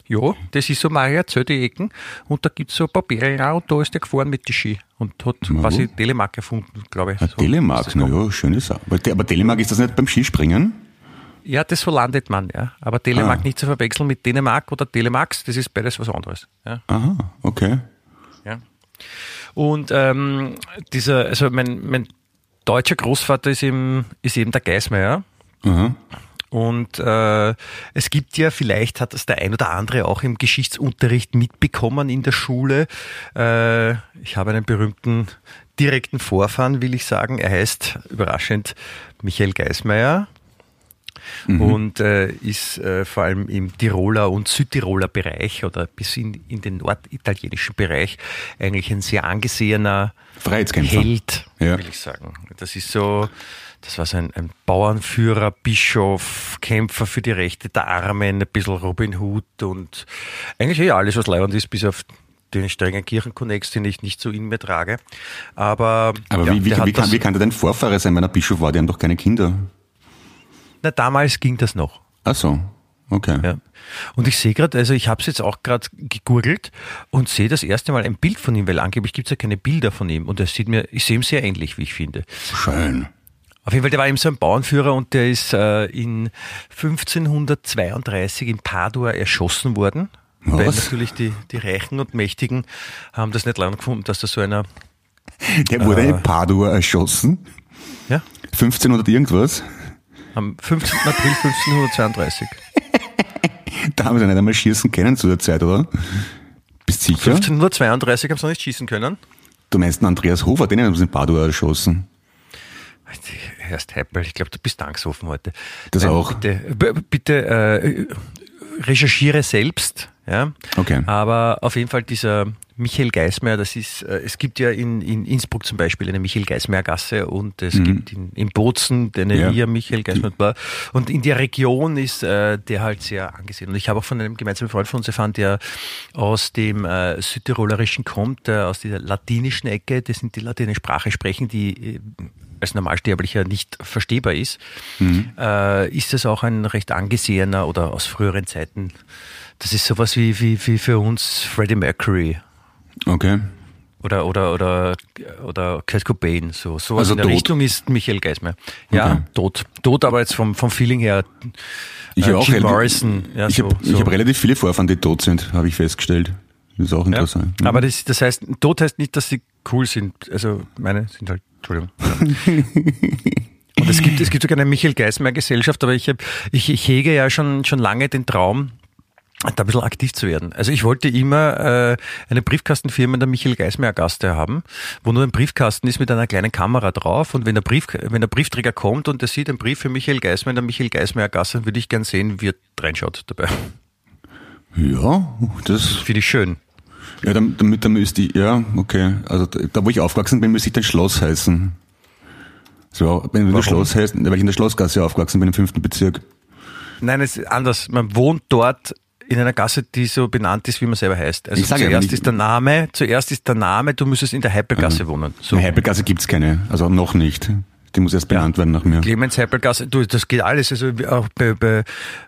Ja, das ist so Maria Zöll die Ecken und da gibt's so ein paar Berge und da ist der gefahren mit die Ski und hat Na, quasi? Telemark erfunden, glaube ich. Ah, So Telemark, das na gekommen. ja, schöne Sache. Aber Telemark ist das nicht beim Skispringen? Ja, das so landet man, ja. Aber Telemark Ah. nicht zu verwechseln mit Dänemark oder Telemax, das ist beides was anderes. Ja. Aha, okay. Ja. Und ähm, dieser, also mein, mein deutscher Großvater ist eben, ist eben der Geismeier. Aha. Und äh, es gibt ja, vielleicht hat das der ein oder andere auch im Geschichtsunterricht mitbekommen in der Schule. Äh, ich habe einen berühmten direkten Vorfahren, will ich sagen. Er heißt überraschend Michael Geismeier und äh, ist äh, vor allem im Tiroler und Südtiroler Bereich oder bis in, in den norditalienischen Bereich eigentlich ein sehr angesehener Freiheitskämpfer. Held, Ja. will ich sagen. Das ist so, das war so ein, ein Bauernführer, Bischof, Kämpfer für die Rechte der Armen, ein bisschen Robin Hood und eigentlich eh alles, was leibend ist, bis auf den strengen Kirchenkonnex, den ich nicht so in mir trage. Aber, Aber ja, wie, wie, wie, kann, wie kann der denn Vorfahre sein, wenn er Bischof war? Die haben doch keine Kinder. Na, damals ging das noch. Ach so. Okay. Ja. Und ich sehe gerade, also ich habe es jetzt auch gerade gegoogelt und sehe das erste Mal ein Bild von ihm, weil angeblich gibt es ja keine Bilder von ihm und er sieht mir, ich sehe ihm sehr ähnlich, wie ich finde. Schön. Auf jeden Fall, der war eben so ein Bauernführer und der ist äh, in 1532 in Padua erschossen worden. Weil Was? natürlich die, die Reichen und Mächtigen haben das nicht lang gefunden, dass da so einer, Der wurde in Padua erschossen. ja, 1500 irgendwas. Am 15. April 1532. Da haben sie nicht einmal schießen können zu der Zeit, oder? Bist sicher? 1532 haben sie noch nicht schießen können. Du meinst den Andreas Hofer, den haben sie in Padua erschossen. Herr Heppel, ich glaube, du bist angsthofen heute. Das auch. Bitte, bitte äh, recherchiere selbst. Ja? Okay. Aber auf jeden Fall dieser Michael Geismeier, das ist, äh, es gibt ja in, in Innsbruck zum Beispiel eine Michael Geismeier Gasse und es gibt in, in Bozen eine Mhm. Ja. Via Michael Geismeier. bla. Und in der Region ist äh, der halt sehr angesehen. Und ich habe auch von einem gemeinsamen Freund von uns erfahren, der aus dem äh, Südtirolerischen kommt, äh, aus dieser latinischen Ecke, das sind die latine Sprache sprechen, die äh, als Normalsterblicher nicht verstehbar ist, äh, ist das auch ein recht angesehener oder aus früheren Zeiten. Das ist sowas wie, wie, wie für uns Freddie Mercury Okay. oder, oder, oder, oder Kurt Cobain. So, sowas Also in der tot. Richtung ist Michael Geismeier. Ja, Okay. tot. Tot, aber jetzt vom, vom Feeling her. Ich äh, habe auch Jim Morrison. Ja, ich so, habe so. hab relativ viele Vorfahren, die tot sind, habe ich festgestellt. Das ist auch ja. interessant. Mhm. Aber das, das heißt, tot heißt nicht, dass sie cool sind. Also meine sind halt, Entschuldigung. [laughs] Und es gibt, es gibt sogar eine Michael Geismeier Gesellschaft, aber ich, hab, ich, ich hege ja schon, schon lange den Traum, da ein bisschen aktiv zu werden. Also ich wollte immer äh, eine Briefkastenfirma in der Michael Geismeier Gaste haben, wo nur ein Briefkasten ist mit einer kleinen Kamera drauf und wenn der, Brief, wenn der Briefträger kommt und der sieht einen Brief für Michael Geismeier in der Michael Geismeier Gasse, dann würde ich gern sehen, wie er reinschaut dabei. ja, das, Finde ich schön. ja, damit, damit da müsste ich, ja, okay. Also da, wo ich aufgewachsen bin, müsste ich dann Schloss heißen. So, wenn du Warum? Schloss heißt, weil ich in der Schlossgasse aufgewachsen bin, im fünften Bezirk. Nein, es ist anders. Man wohnt dort in einer Gasse, die so benannt ist, wie man selber heißt. Also Ich sage ja, zuerst ich- ist der Name, zuerst ist der Name, du müsstest in der Heppelgasse wohnen. So. So. Heipelgasse gibt's keine, also noch nicht. Die muss erst benannt werden nach mir. Clemens Heppelgasse, du, das geht alles. Also auch bei, bei,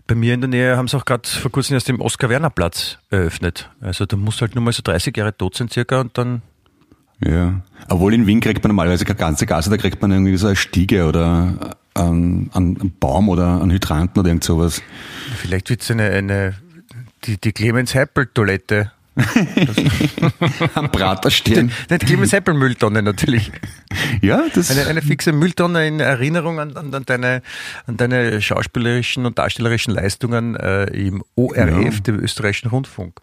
bei mir in der Nähe haben sie auch gerade vor kurzem erst den Oskar-Werner-Platz eröffnet. Also da musst du halt nur mal so 30 Jahre tot sein circa und dann Ja. Obwohl in Wien kriegt man normalerweise keine ganze Gasse, da kriegt man irgendwie so eine Stiege oder einen, einen Baum oder einen Hydranten oder irgend sowas. vielleicht wird's eine, eine die, die Clemens Heppel-Toilette. Am Prater stehen. Nicht Clemens Heppel-Mülltonne natürlich. Ja, das, Eine, eine fixe Mülltonne in Erinnerung an, an, an, deine, an deine schauspielerischen und darstellerischen Leistungen äh, im ORF, Ja. dem österreichischen Rundfunk.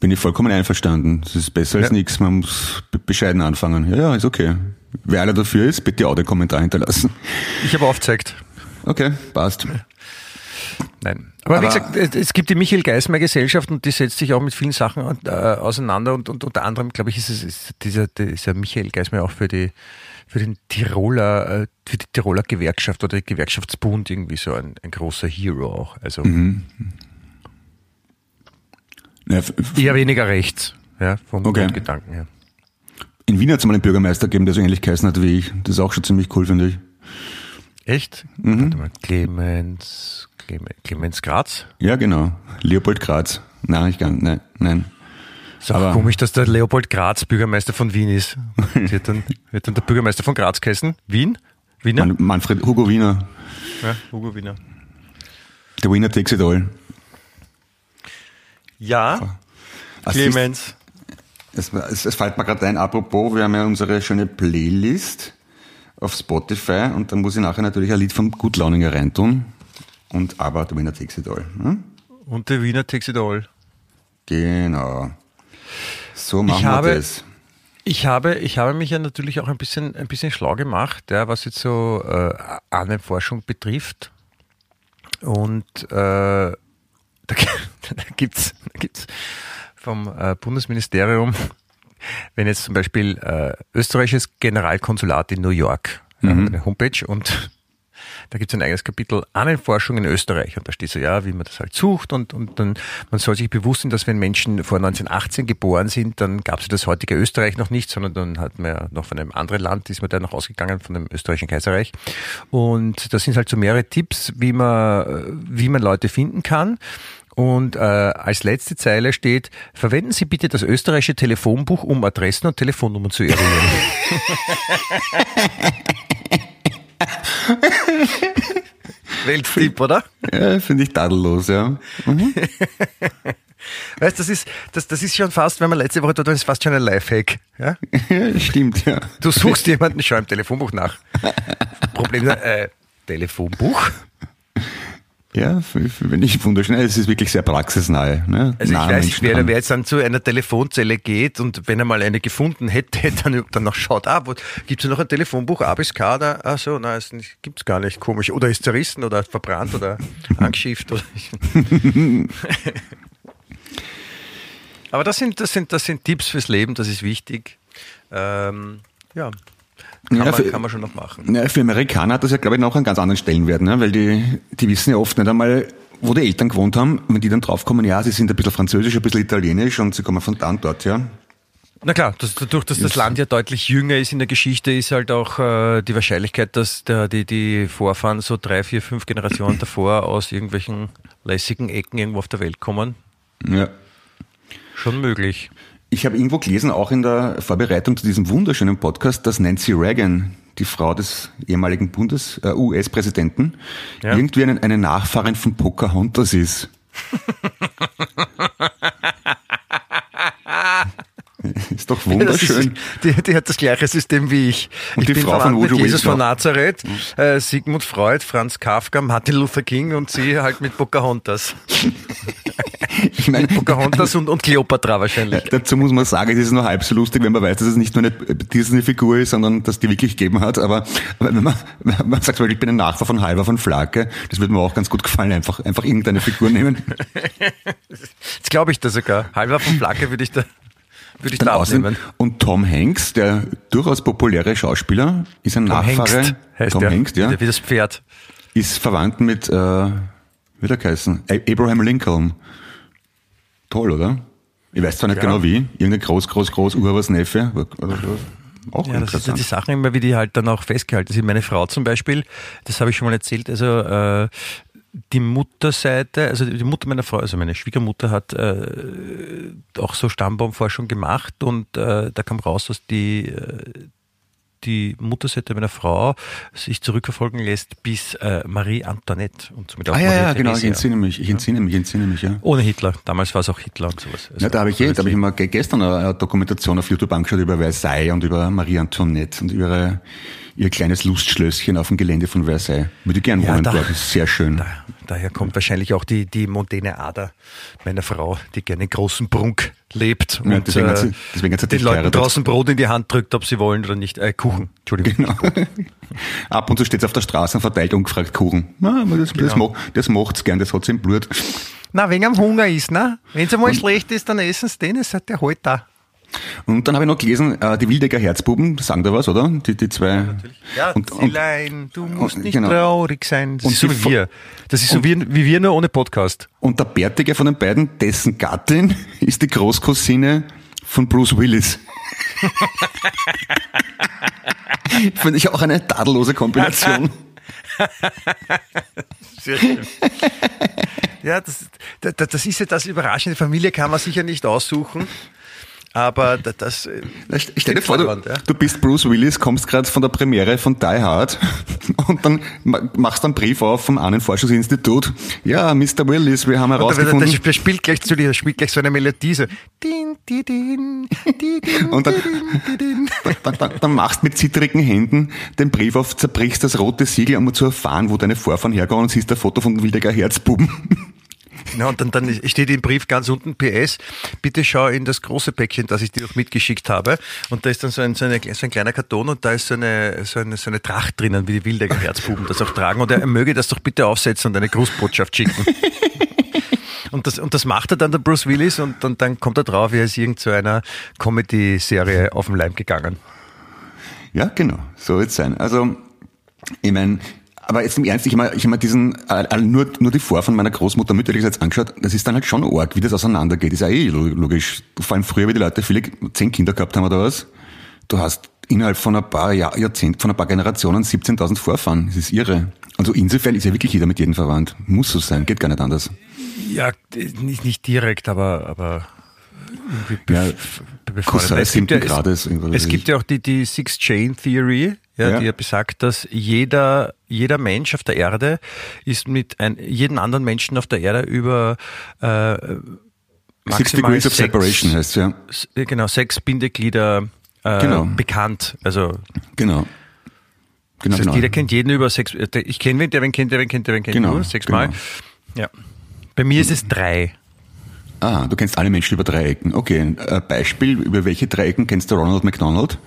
bin ich vollkommen einverstanden. Das ist besser als Ja. nichts. Man muss be- bescheiden anfangen. Ja, ja, ist okay. Wer einer dafür ist, bitte Audiokommentar hinterlassen. Ich habe aufgezeigt. Okay, passt. Nein. Aber, wie Aber- gesagt, es- gibt die Michael Geismeier Gesellschaft und die setzt sich auch mit vielen Sachen äh, auseinander und, und unter anderem, glaube ich, ist es ist dieser, dieser Michael Geismeier auch für die für den Tiroler, äh, für die Tiroler Gewerkschaft oder Gewerkschaftsbund irgendwie so ein, ein großer Hero auch. Also Ja, f- f- eher weniger rechts, ja, vom Okay. Grundgedanken her. in Wien hat es mal einen Bürgermeister gegeben, der so ähnlich geheißen hat wie ich. Das ist auch schon ziemlich cool, finde ich. Echt? Mhm. Warte mal, Clemens, Clemens, Graz? Ja, genau. Leopold Graz. Nein, ich gar nicht. Nein, nein. Ist auch komisch, dass der Leopold Graz Bürgermeister von Wien ist. Wird dann, [laughs] wird dann der Bürgermeister von Graz geheißen? Wien? Wiener? Man, Manfred Hugo Wiener. Ja, Hugo Wiener. Der Winner takes it all. Ja, Ah, Clemens. Es, es, es fällt mir gerade ein, apropos, wir haben ja unsere schöne Playlist auf Spotify und da muss ich nachher natürlich ein Lied vom Gutlauninger reintun. Und aber der it all. Hm? Und der Wiener takes it all. Genau. So machen Ich wir habe- das. Ich habe, ich habe mich ja natürlich auch ein bisschen, ein bisschen schlau gemacht, ja, was jetzt so äh, Ahnenforschung betrifft. Und äh, da, [laughs] da gibt's, da gibt's vom äh, Bundesministerium, wenn jetzt zum Beispiel äh, österreichisches Generalkonsulat in New York, ja, eine Homepage und da gibt es ein eigenes Kapitel Ahnenforschung in Österreich. Und da steht so, ja, wie man das halt sucht. Und, und dann, man soll sich bewusst sein, dass wenn Menschen vor 1918 geboren sind, dann gab es das heutige Österreich noch nicht, sondern dann hat man ja noch von einem anderen Land, ist man da noch ausgegangen, von dem österreichischen Kaiserreich. Und das sind halt so mehrere Tipps, wie man, wie man Leute finden kann. Und äh, als letzte Zeile steht, verwenden Sie bitte das österreichische Telefonbuch, um Adressen und Telefonnummern zu eruieren. [laughs] Welttipp, oder? Ja, finde ich tadellos, ja. Mhm. [laughs] Weißt, das ist, das, das ist schon fast, wenn man letzte Woche dort war, ist fast schon ein Lifehack. Ja? ja, stimmt, ja. Du suchst jemanden, schau im Telefonbuch nach. Problem, äh, Telefonbuch? Ja, finde ich wunderschön. Es ist wirklich sehr praxisnahe. Ne? Also ich weiß nicht, wer, wer jetzt dann zu einer Telefonzelle geht und wenn er mal eine gefunden hätte, [laughs] dann, dann noch schaut, ah, gibt es noch ein Telefonbuch A bis K? Da? Ach so, nein, es gibt es gar nicht, komisch. Oder ist zerrissen oder verbrannt oder [laughs] angeschifft. Oder [laughs] Aber das sind, das, sind, das sind Tipps fürs Leben, das ist wichtig. Ähm, ja, kann, ja, für, man, kann man schon noch machen. Ja, für Amerikaner hat das ja, glaube ich, noch einen ganz anderen Stellenwert, ne? weil die, die wissen ja oft nicht einmal, wo die Eltern gewohnt haben, wenn die dann draufkommen, ja, sie sind ein bisschen französisch, ein bisschen italienisch und sie kommen von da und dort, ja. Na klar, das, dadurch, dass das Land ja deutlich jünger ist in der Geschichte, ist halt auch äh, die Wahrscheinlichkeit, dass der, die, die Vorfahren so drei, vier, fünf Generationen [clears throat] davor aus irgendwelchen lässigen Ecken irgendwo auf der Welt kommen. Ja. Schon möglich. Ich habe irgendwo gelesen, auch in der Vorbereitung zu diesem wunderschönen Podcast, dass Nancy Reagan, die Frau des ehemaligen Bundes äh, US-Präsidenten, ja. irgendwie eine, eine Nachfahrin von Pocahontas ist. [laughs] [laughs] Ist doch wunderschön. [laughs] Ja, ist, die, die, hat das gleiche System wie ich. Und ich die Frau von Woodrow Jesus von Nazareth, mhm. äh, Sigmund Freud, Franz Kafka, Martin Luther King und sie halt mit Pocahontas. [laughs] ich meine Pocahontas und, und Cleopatra wahrscheinlich. Dazu muss man sagen, es ist nur halb so lustig, wenn man weiß, dass es nicht nur eine Disney-Figur ist, sondern dass die wirklich gegeben hat. Aber wenn man, wenn man sagt, ich bin ein Nachfahr von Halber von Flake, das würde mir auch ganz gut gefallen, einfach, einfach irgendeine Figur nehmen. Jetzt glaube ich da sogar. Halber von Flake würde ich da würde ich da aufnehmen. Und Tom Hanks, der durchaus populäre Schauspieler, ist ein Tom Nachfahre. Hengst heißt Tom der, Hanks, ja. Wie das Pferd. Ist verwandt mit, äh, wie der heißen? Abraham Lincoln. Toll, oder? Ich weiß zwar nicht ja. genau wie. Irgendein groß, groß, groß Urwas Neffe. Auch ja, das sind ja die Sachen immer, wie die halt dann auch festgehalten sind. Meine Frau zum Beispiel, das habe ich schon mal erzählt, also äh, die Mutterseite, also die Mutter meiner Frau, also meine Schwiegermutter hat äh, auch so Stammbaumforschung gemacht und äh, da kam raus, dass die, äh, die Mutterseite meiner Frau sich zurückverfolgen lässt bis äh, Marie Antoinette und somit auch Ah ja, ja, genau, ich entsinne mich, ich entsinne mich, ich entsinne mich, ja. Ohne Hitler, damals war es auch Hitler und sowas. Also ja, da habe ich, eh, da habe ich immer gestern eine Dokumentation auf YouTube angeschaut über Versailles und über Marie Antoinette und ihre ihr kleines Lustschlösschen auf dem Gelände von Versailles. Würde ich gern wohnen ja, da, dort, ist sehr schön. Da, daher kommt wahrscheinlich auch die, die mondäne Ader meiner Frau, die gerne in großen Prunk lebt ja, und deswegen hat sie, deswegen hat sie den Leuten draußen Brot in die Hand drückt, ob sie wollen oder nicht. Äh, Kuchen, Entschuldigung. Genau. Ab und zu steht sie auf der Straße und verteilt ungefragt Kuchen. Na, das, genau. das, macht, das gern, das hat sie im Blut. Na, wegen am Hunger ist, ne? Wenn es einmal und, schlecht ist, dann essen sie den, es hat der halt da. Und dann habe ich noch gelesen, äh, die Wildecker Herzbuben, sagen da was, oder? Die, die zwei. Ja, ja und, Zielein, du musst und, nicht genau. traurig sein. Das und ist so wie wir. Das ist so wie, wie wir, nur ohne Podcast. Und der Bärtige von den beiden, dessen Gattin, [laughs] ist die Großcousine von Bruce Willis. [laughs] Finde ich auch eine tadellose Kombination. [laughs] Sehr schön. Ja, das, das, das ist ja das Überraschende. Familie kann man sicher nicht aussuchen. Aber das. Äh, ich stell dir vor, du, ja? du, bist Bruce Willis, kommst gerade von der Premiere von Die Hard [laughs] und dann machst du einen Brief auf vom Ahnenforschungsinstitut. Ja, Mr. Willis, wir haben herausgefunden. Der, der spielt gleich zu dir, spielt gleich so eine Melodie so. und dann, dann, dann, dann machst mit zittrigen Händen den Brief auf, zerbrichst das rote Siegel, um zu erfahren, wo deine Vorfahren herkommen und siehst ein Foto von Wildecker Herzbuben. [laughs] Ja, und dann, dann steht im Brief ganz unten PS, bitte schau in das große Päckchen, das ich dir noch mitgeschickt habe. Und da ist dann so ein, so, eine, so ein kleiner Karton und da ist so eine, so eine, so eine Tracht drinnen, wie die Wildecker Herzbuben das auch tragen. Und er möge das doch bitte aufsetzen und eine Grußbotschaft schicken. [laughs] Und das, und das macht er dann der Bruce Willis und, und dann kommt er drauf, er ist irgend so einer Comedy-Serie auf den Leim gegangen. Ja, genau, so wird es sein. Also, ich meine, Aber jetzt im Ernst, ich habe mir, ich hab mir diesen, äh, nur, nur die Vorfahren meiner Großmutter mütterlicherseits angeschaut, das ist dann halt schon arg, wie das auseinandergeht. Ist ja eh logisch. Vor allem früher, wie die Leute viele, zehn Kinder gehabt haben oder was. Du hast innerhalb von ein paar Jahr, Jahrzehnten, von ein paar Generationen 17.000 Vorfahren. Das ist irre. Also insofern ist ja wirklich jeder mit jedem verwandt. Muss so sein, geht gar nicht anders. Ja, nicht, nicht direkt, aber, aber irgendwie Ja. Cousin Es gibt ja, es, es gibt ja auch die, die Six Chain Theory, ja, Ja. die ja besagt, dass jeder, jeder Mensch auf der Erde ist mit ein, jeden anderen Menschen auf der Erde über äh, Six Degrees of sechs- Separation heißt ja. äh, Genau, sechs Bindeglieder äh, Genau. bekannt. Also Genau. Genau, das heißt, genau. jeder kennt jeden über sechs. äh, Ich kenne wen, der wen kennt, der wen kennt, der wen kennt. Genau, Nur sechsmal. genau. Ja. Bei mir ist es drei. Ah, du kennst alle Menschen über Dreiecken. Okay, ein Beispiel, über welche Dreiecken kennst du Ronald McDonald?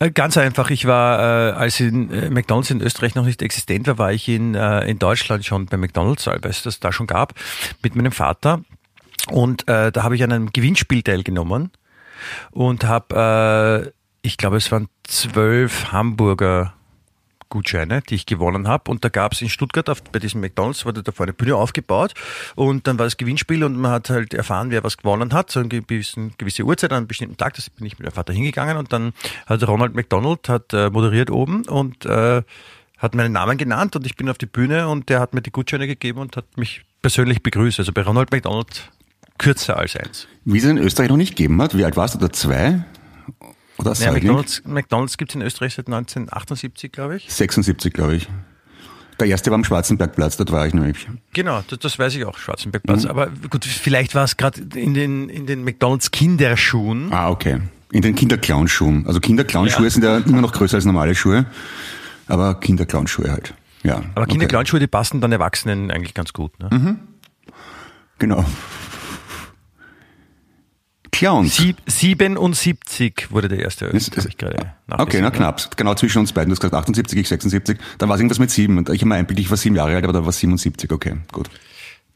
Äh, Ganz einfach. Ich war, äh, als in, äh, McDonalds in Österreich noch nicht existent war, war ich in, äh, in Deutschland schon bei McDonalds, weil es das da schon gab, mit meinem Vater. Und äh, da habe ich an einem Gewinnspiel teilgenommen und habe, äh, ich glaube, es waren zwölf Hamburger Gutscheine, die ich gewonnen habe. Und da gab es in Stuttgart auf, bei diesem McDonalds wurde da vorne eine Bühne aufgebaut und dann war das Gewinnspiel und man hat halt erfahren, wer was gewonnen hat, so eine gewissen, gewisse Uhrzeit an einem bestimmten Tag. Das bin ich mit meinem Vater hingegangen und dann hat Ronald McDonald hat äh, moderiert oben und äh, hat meinen Namen genannt und ich bin auf die Bühne und der hat mir die Gutscheine gegeben und hat mich persönlich begrüßt. Also bei Ronald McDonald kürzer als eins. Wie es in Österreich noch nicht gegeben hat. Wie alt warst du da? Zwei? Oder Ja? McDonalds, McDonalds gibt es in Österreich seit 1978, glaube ich. 76, glaube ich. Der erste war am Schwarzenbergplatz, dort war ich nämlich. Genau, das, das weiß ich auch, Schwarzenbergplatz. Aber gut, vielleicht war es gerade in den, in den McDonalds Kinderschuhen. Ah, okay. In den Kinderclownschuhen. Also Kinderclownschuhe Ja. sind ja immer noch größer als normale Schuhe. Aber Kinderclownschuhe halt. Ja. Aber okay. Kinderclownschuhe, die passen dann Erwachsenen eigentlich ganz gut. Ne? Genau. Clowns. Sieb, 77 wurde der erste. Das- habe ich gerade Okay, na knapp. Genau zwischen uns beiden. Du hast gesagt 78, ich 76. Dann war es irgendwas mit sieben. Und ich habe mir einbildet, ich war sieben Jahre alt, aber da war 77. Okay, gut.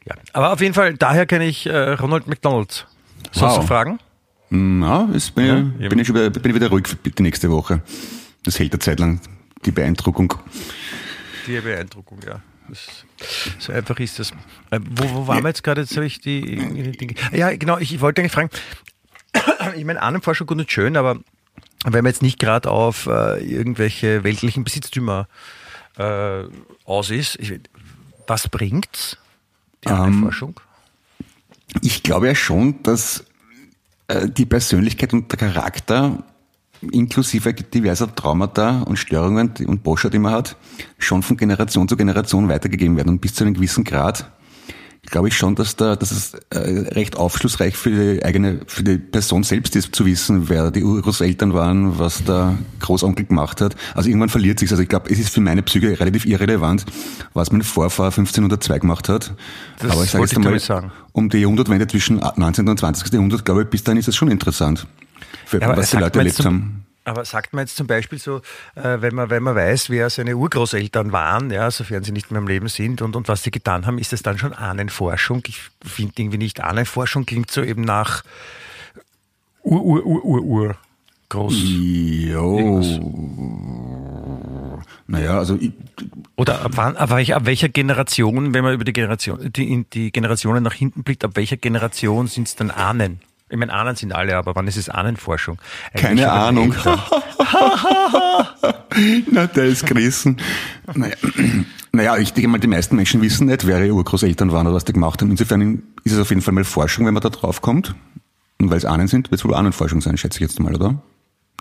Ja. Aber auf jeden Fall, daher kenne ich äh, Ronald McDonald. Sonst Wow. noch Fragen? Na, jetzt bin, Ja, ich, bin, ich wieder, bin ich wieder ruhig für die nächste Woche. Das hält eine Zeit lang, die Beeindruckung. Die Beeindruckung, ja. Das, so einfach ist das. Äh, wo, wo waren wir jetzt gerade? Jetzt habe ich die, die Dinge. Ja, genau, ich, ich wollte eigentlich fragen, [coughs] ich meine, Ahnenforschung gut und schön, aber wenn man jetzt nicht gerade auf äh, irgendwelche weltlichen Besitztümer äh, aus ist, ich, was bringt's, die Ähm, Ahnenforschung? Ich glaube ja schon, dass äh, die Persönlichkeit und der Charakter inklusive diverser Traumata und Störungen und Boscher, die man hat, schon von Generation zu Generation weitergegeben werden. Und bis zu einem gewissen Grad glaube ich schon, dass da, dass es äh, recht aufschlussreich für die eigene, für die Person selbst ist, zu wissen, wer die Urgroßeltern waren, was der Großonkel gemacht hat. Also irgendwann verliert sich. Also ich glaube, es ist für meine Psyche relativ irrelevant, was mein Vorfahr 1502 gemacht hat. Das Aber ich sage wollte jetzt einmal, sagen. um die Jahrhundertwende zwischen 19. und 20. Jahrhundert, glaube ich, bis dahin ist es schon interessant, für, Ja, was die Leute erlebt haben. Aber sagt man jetzt zum Beispiel so, äh, wenn, man, wenn man weiß, wer seine Urgroßeltern waren, ja, sofern sie nicht mehr im Leben sind und, und was sie getan haben, ist das dann schon Ahnenforschung? Ich finde irgendwie nicht Ahnenforschung, klingt so eben nach Ur, Ur, Ur, Ur, Ur. Groß. Jo. Naja, also ich, Oder ab, wann, ab, welcher, ab welcher Generation, wenn man über die, Generation, die, in die Generationen nach hinten blickt, ab welcher Generation sind es dann Ahnen? Ich meine, Ahnen sind alle, aber wann ist es Ahnenforschung? Eigentlich keine Ahnung. [laughs] Na, der ist gerissen. Naja, [clears throat] naja, ich denke mal, die meisten Menschen wissen nicht, wer ihre Urgroßeltern waren oder was die gemacht haben. Insofern ist es auf jeden Fall mal Forschung, wenn man da drauf kommt. Und weil es Ahnen sind, wird es wohl Ahnenforschung sein, schätze ich jetzt mal, oder?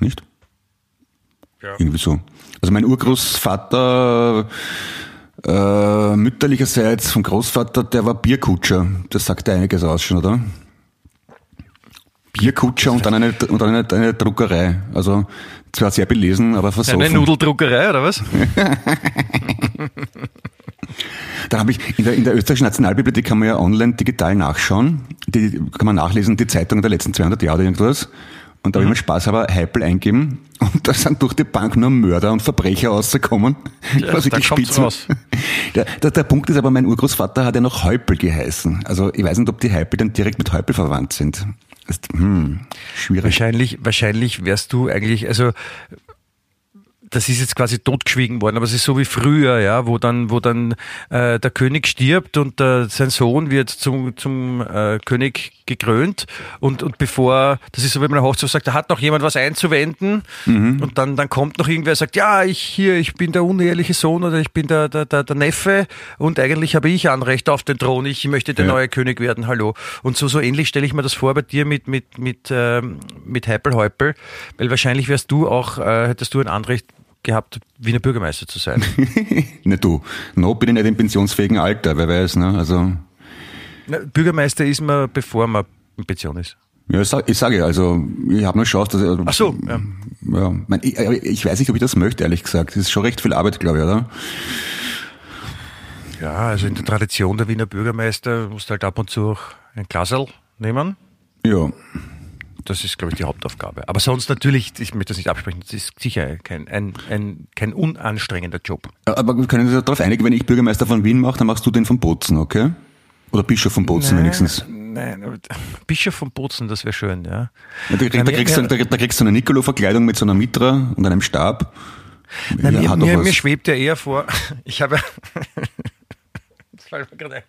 Nicht? Ja. Irgendwie so. Also mein Urgroßvater, äh, mütterlicherseits vom Großvater, der war Bierkutscher. Das sagt ja einiges aus schon, oder? Bierkutscher und dann eine, und dann eine, eine Druckerei. Also zwar sehr belesen, aber versoffen. Eine Nudeldruckerei, oder was? [laughs] Dann habe ich in der, in der österreichischen Nationalbibliothek kann man ja online digital nachschauen. Die kann man nachlesen, die Zeitungen der letzten 200 Jahre oder irgendwas. Und da habe ich mal Spaß aber Heipel eingeben und da sind durch die Bank nur Mörder und Verbrecher rausgekommen. Ja, [laughs] was da kommt's spitze. raus. [laughs] Der, der, der Punkt ist aber, mein Urgroßvater hat ja noch Heupel geheißen. Also ich weiß nicht, ob die Heupel dann direkt mit Heupel verwandt sind. Ist, hm, schwierig. Wahrscheinlich, wahrscheinlich wärst du eigentlich, also das ist jetzt quasi totgeschwiegen worden, aber es ist so wie früher, ja, wo dann, wo dann äh, der König stirbt und äh, sein Sohn wird zum, zum äh, König gekrönt und, und bevor, das ist so, wenn man Hochzeit sagt, da hat noch jemand was einzuwenden Mhm. und dann, dann kommt noch irgendwer, sagt, ja, ich hier, ich bin der uneheliche Sohn oder ich bin der, der, der, der Neffe und eigentlich habe ich Anrecht auf den Thron, ich möchte der Ja. neue König werden, hallo. Und so, so ähnlich stelle ich mir das vor bei dir mit, mit, mit, ähm, mit Heipel-Heupel, weil wahrscheinlich wärst du auch, äh, hättest du ein Anrecht gehabt, Wiener Bürgermeister zu sein. [laughs] Nicht du. Noch bin ich nicht im pensionsfähigen Alter, wer weiß, ne? Also, Na, Bürgermeister ist man, bevor man in Pension ist. ja, ich sag- ich sage, also, ich habe noch Chance, dass ich, Ach so, ja. ja, mein, ich, ich weiß nicht, ob ich das möchte, ehrlich gesagt. Das ist schon recht viel Arbeit, glaube ich, oder? Ja, also in der Tradition der Wiener Bürgermeister musst du halt ab und zu auch ein Glasel nehmen. Ja. Das ist, glaube ich, die Hauptaufgabe. Aber sonst natürlich, ich möchte das nicht absprechen, das ist sicher kein, ein, ein, kein unanstrengender Job. Aber wir können uns ja darauf einigen, wenn ich Bürgermeister von Wien mache, dann machst du den von Bozen, okay? Oder Bischof von Bozen wenigstens. Nein, Bischof von Bozen, das wäre schön, ja. Ja, da, da, Nein, kriegst du, da, da kriegst du eine Nicolo-Verkleidung mit so einer Mitra und einem Stab. Nein, Ja, mir, mir, mir schwebt ja eher vor, [laughs] ich habe, das [laughs] fällt mir gerade ein.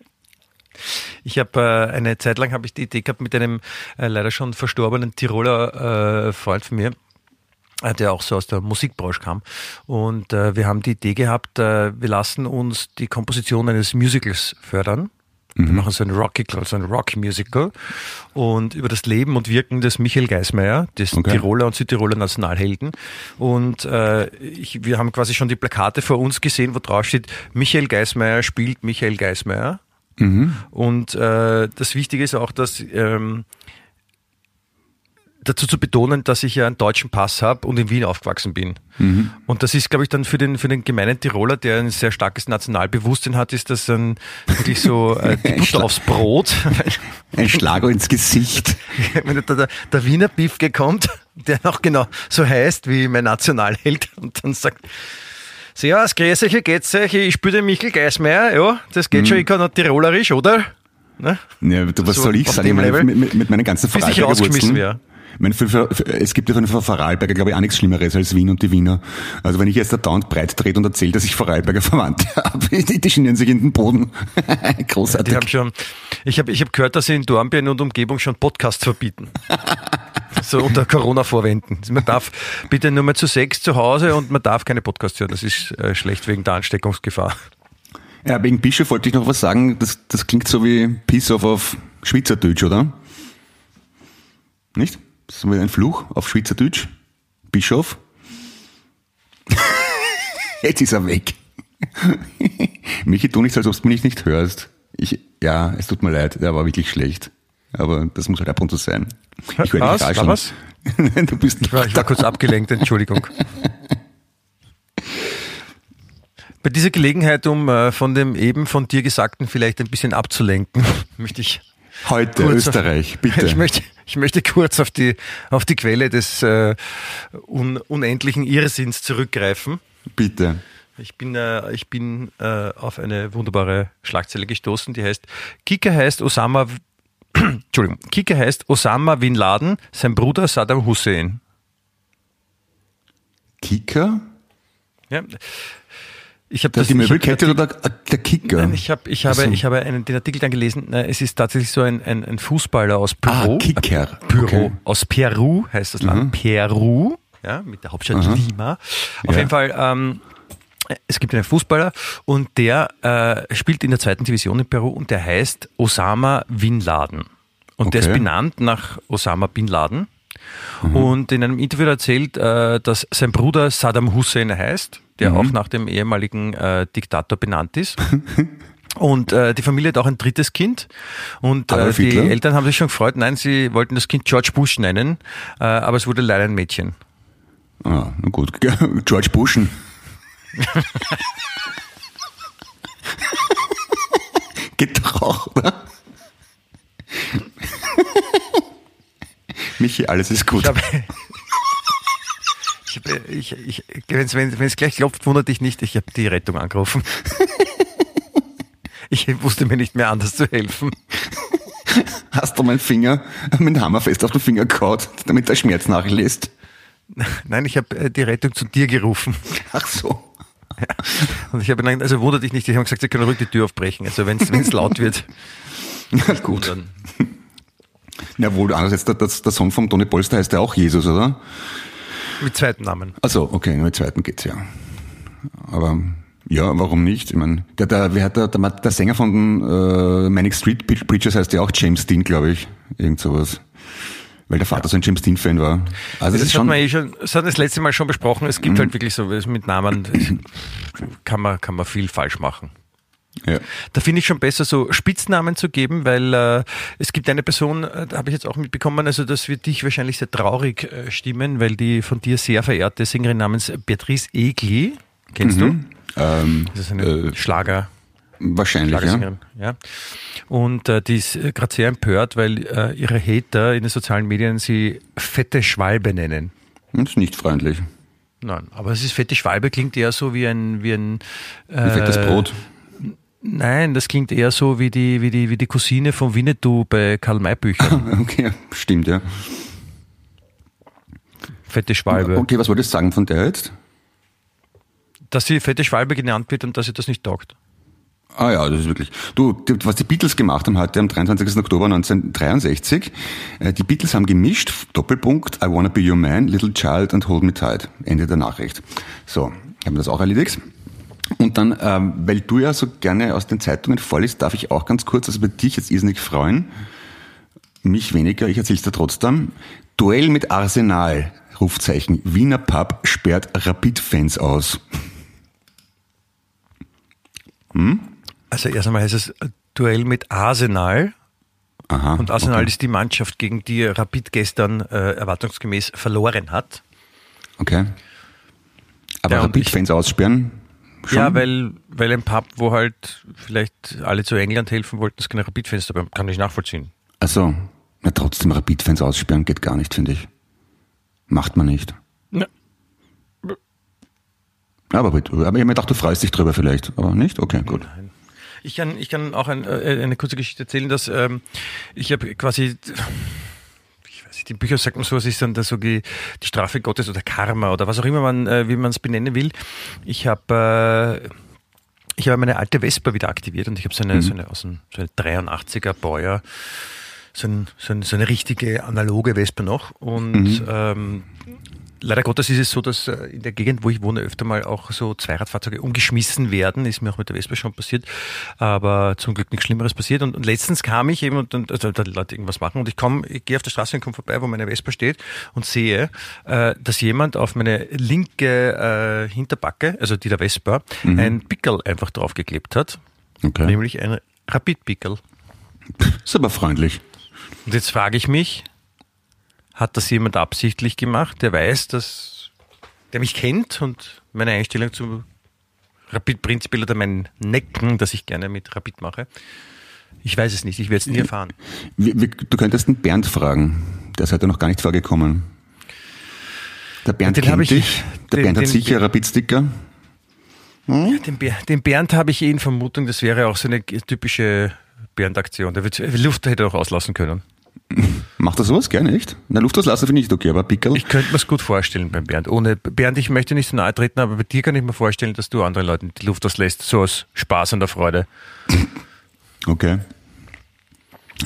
Ich habe äh, eine Zeit lang habe ich die Idee gehabt mit einem äh, leider schon verstorbenen Tiroler äh, Freund von mir, äh, der auch so aus der Musikbranche kam. Und äh, wir haben die Idee gehabt, äh, wir lassen uns die Komposition eines Musicals fördern. Wir machen so ein Rockical, so ein Rock-Musical und über das Leben und Wirken des Michael Geismeier, des Okay. Tiroler und Südtiroler Nationalhelden. Und äh, ich, wir haben quasi schon die Plakate vor uns gesehen, wo drauf steht, Michael Geismeier spielt Michael Geismeier. Und äh, das Wichtige ist auch, dass ähm, dazu zu betonen, dass ich ja einen deutschen Pass habe und in Wien aufgewachsen bin. Und das ist, glaube ich, dann für den, für den gemeinen Tiroler, der ein sehr starkes Nationalbewusstsein hat, ist das ein, wirklich so [laughs] äh, die Butter aufs Brot. [laughs] Ein Schlager ins Gesicht. [laughs] Wenn da der, der Wiener Biefke kommt, der noch genau so heißt wie mein Nationalheld und dann sagt, Servus, grüß euch, geht's euch? Ich spiele den Michael Geismeier, ja, das geht schon, ich kann noch Tirolerisch, oder? Ne? Ja, du, was So soll ich sagen? Ich meine, mit, mit, meinen ganzen Vorarlberger meine, für, für, es gibt ja von Vorarlberger, glaube ich, auch nichts Schlimmeres als Wien und die Wiener. Also wenn ich jetzt da dauernd breit trete und erzähle, dass ich Vorarlberger Verwandte [laughs] habe, die, die schnieren sich in den Boden. [laughs] Großartig. Die haben schon, ich habe ich hab gehört, dass sie in Dornbirn und Umgebung schon Podcasts verbieten. [laughs] so unter Corona-Vorwänden. Man darf bitte nur mehr zu sechs zu Hause und man darf keine Podcasts hören. Das ist äh, schlecht wegen der Ansteckungsgefahr. Ja, wegen Bischof wollte ich noch was sagen. Das, das klingt so wie Piss off auf Schweizerdeutsch, oder? Nicht? Das ist ein Fluch auf Schweizerdeutsch. Bischof. [laughs] Jetzt ist er weg. [laughs] Michi, tu nicht, als ob du mich nicht hörst. Ich, ja, es tut mir leid, der war wirklich schlecht. Aber das muss halt ab und zu sein. Ich dich War rascheln. was? [laughs] Du bist Ich war, ich war kurz abgelenkt, Entschuldigung. Bei dieser Gelegenheit, um äh, von dem eben von dir Gesagten vielleicht ein bisschen abzulenken, [laughs] möchte ich heute Österreich, auf, bitte. Ich möchte, ich möchte kurz auf die, auf die Quelle des äh, un, unendlichen Irrsinns zurückgreifen. bitte. Ich bin, äh, ich bin äh, auf eine wunderbare Schlagzeile gestoßen, die heißt Kicker heißt Osama, [clears throat] Entschuldigung, Kicker heißt Osama Bin Laden, sein Bruder Saddam Hussein. Kicker? Ja. Ich habe das die Möbelkette den oder der, der Kicker? Nein, ich, hab, ich habe, ich habe einen, den Artikel dann gelesen. Es ist tatsächlich so ein, ein, ein Fußballer aus Peru. Ah, Kicker. Peru. Okay. Mhm. Aus Peru heißt das Land. Peru. Ja, mit der Hauptstadt Lima. Auf Ja. jeden Fall, ähm, es gibt einen Fußballer und der äh, spielt in der zweiten Division in Peru und der heißt Osama Bin Laden. Und der ist Okay. benannt nach Osama Bin Laden. Und in einem Interview erzählt, äh, dass sein Bruder Saddam Hussein heißt, der Mhm. auch nach dem ehemaligen äh, Diktator benannt ist. [laughs] Und äh, die Familie hat auch ein drittes Kind. Und äh, die? Eltern haben sich schon gefreut. Nein, sie wollten das Kind George Bush nennen, äh, aber es wurde leider ein Mädchen. Ah, na gut. [laughs] George Bushen. [laughs] Geht doch auch, oder? Michi, alles ist gut. Ich habe, ich, ich, wenn's, wenn es gleich klopft, wundert dich nicht, ich habe die Rettung angerufen. Ich wusste mir nicht mehr anders zu helfen. Hast du meinen Finger mit dem Hammer fest auf den Finger gehauen, damit der Schmerz nachlässt? Nein, ich habe äh, die Rettung zu dir gerufen. Ach so. [laughs] Und ich habe gesagt, also wundert dich nicht, ich habe gesagt, sie können ruhig die Tür aufbrechen. Also wenn es laut wird. [laughs] Ja, gut. Dann, Ja, wohl, andererseits, der, der, der Song von Toni Polster heißt ja auch Jesus, oder? mit zweiten Namen. Also, okay, mit zweiten geht's ja. Aber ja, warum nicht? Ich meine, der, der, wer hat der, der, der Sänger von den äh, Manic Street Preachers heißt ja auch James Dean, glaube ich. Irgend sowas. Weil der Vater so ein James Dean-Fan war. Also das, Das, hat man eh schon, das hat das letzte Mal schon besprochen. Es gibt halt wirklich so mit Namen, [clears throat] kann man, kann man viel falsch machen. Ja. Da finde ich schon besser, so Spitznamen zu geben, weil äh, es gibt eine Person, äh, da habe ich jetzt auch mitbekommen, also das wird dich wahrscheinlich sehr traurig äh, stimmen, weil die von dir sehr verehrte Sängerin namens Beatrice Egli, kennst du? Ähm, Das ist eine äh, Schlager. Wahrscheinlich, ja. Ja. Und äh, die ist äh, gerade sehr empört, weil äh, ihre Hater in den sozialen Medien sie fette Schwalbe nennen. Das ist nicht freundlich. Nein, aber es ist fette Schwalbe, klingt eher so wie ein, wie ein äh, Wie fettes Brot. Nein, das klingt eher so wie die, wie die, wie die Cousine von Winnetou bei Karl May Büchern. [laughs] Okay, stimmt, ja. Fette Schwalbe. Okay, was wolltest du sagen von der jetzt? Dass sie fette Schwalbe genannt wird und dass sie das nicht taugt. Ah ja, das ist wirklich. Du, was die Beatles gemacht haben heute am 23. Oktober 1963, äh, die Beatles haben gemischt, Doppelpunkt, I Wanna Be Your Man, Little Child and Hold Me Tight. Ende der Nachricht. So, haben wir das auch erledigt. Und dann, ähm, weil du ja so gerne aus den Zeitungen vorliest, darf ich auch ganz kurz, also bei dich jetzt irrsinnig freuen, mich weniger, ich erzähl's dir trotzdem. Duell mit Arsenal, Rufzeichen, Wiener Pub sperrt Rapid-Fans aus. Also erst einmal heißt es äh, Duell mit Arsenal. Aha. Und Arsenal okay. ist die Mannschaft, gegen die Rapid gestern äh, erwartungsgemäß verloren hat. Okay. Aber Ja, Rapid-Fans aussperren? Schon? Ja, weil, weil ein Pub, wo halt vielleicht alle zu England helfen wollten, es keine Rapid-Fans dabei kann ich nachvollziehen. Also, na, trotzdem Rapid-Fans aussperren geht gar nicht, finde ich. Macht man nicht. Ja. Aber, aber ich habe mir gedacht, du freust dich drüber vielleicht. Aber nicht? Okay, gut. Ich kann, ich kann auch ein, äh, eine kurze Geschichte erzählen, dass ähm, ich habe quasi, ich weiß nicht, in Büchern sagt man so, es ist dann so die, die Strafe Gottes oder Karma oder was auch immer man, äh, wie man es benennen will. Ich habe äh, ich habe meine alte Vespa wieder aktiviert und ich habe so eine, so eine aus dem so eine 83er Baujahr, so, ein, so, ein, so eine richtige analoge Vespa noch und ähm, Leider Gottes ist es so, dass äh, in der Gegend, wo ich wohne, öfter mal auch so Zweiradfahrzeuge umgeschmissen werden. Ist mir auch mit der Vespa schon passiert. Aber zum Glück nichts Schlimmeres passiert. Und, und letztens kam ich eben und, und also da die Leute irgendwas machen und ich komme, ich gehe auf der Straße und komme vorbei, wo meine Vespa steht und sehe, äh, dass jemand auf meine linke äh, Hinterbacke, also die der Vespa, ein Pickel einfach draufgeklebt hat. Okay. Nämlich ein Rapid-Pickel. Ist aber freundlich. Und jetzt frage ich mich, hat das jemand absichtlich gemacht, der weiß, dass, der mich kennt und meine Einstellung zu Rapid prinzipiell oder mein Necken, das ich gerne mit Rapid mache? Ich weiß es nicht, ich werde es nie erfahren. Wir, wir, du könntest den Bernd fragen. Der ist heute noch gar nicht vorgekommen. Der Bernd Den kennt ich- dich. Der den- Bernd hat den- sicher Rapid-Sticker. Den, Ber den Bernd habe ich eh in Vermutung, das wäre auch so eine typische Bernd-Aktion. Der wird, Luft hätte er auch auslassen können. [laughs] Macht er sowas gerne, echt? Na, Luft auslassen finde ich nicht okay, aber Pickel. Ich könnte mir es gut vorstellen beim Bernd. Ohne Bernd, ich möchte nicht so nahe treten, aber bei dir kann ich mir vorstellen, dass du anderen Leuten die Luft auslässt, so aus Spaß und der Freude. [laughs] Okay.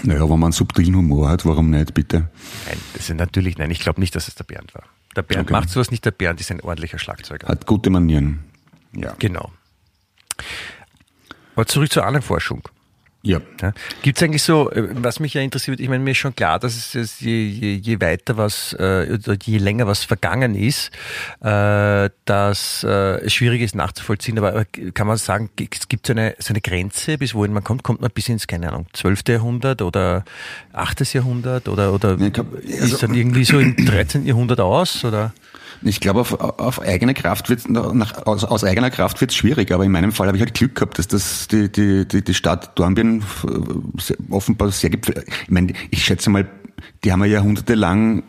Naja, wenn man einen subtilen Humor hat, warum nicht, bitte? Nein, das ist natürlich, nein, ich glaube nicht, dass es der Bernd war. Der Bernd Okay. macht sowas nicht, der Bernd ist ein ordentlicher Schlagzeuger. Hat gute Manieren. Ja. Genau. Aber zurück zur Ahnenforschung. Ja. Ja. Gibt es eigentlich so, äh, was mich ja interessiert, ich meine, mir ist schon klar, dass es, je, je, je weiter was, äh, oder je länger was vergangen ist, äh, dass äh, es schwierig ist nachzuvollziehen, aber äh, kann man sagen, es gibt so eine, so eine Grenze, bis wohin man kommt, kommt man bis ins, keine Ahnung, 12. Jahrhundert oder 8. Jahrhundert oder, oder Ja, glaub, also- ist dann irgendwie so im 13. Jahrhundert aus oder? Ich glaube, auf, auf eigene Kraft wird nach, aus, aus eigener Kraft wird es schwierig, aber in meinem Fall habe ich halt Glück gehabt, dass das die, die, die, die Stadt Dornbirn äh, offenbar sehr gepflegt. Ich meine, ich schätze mal, die haben ja jahrhundertelang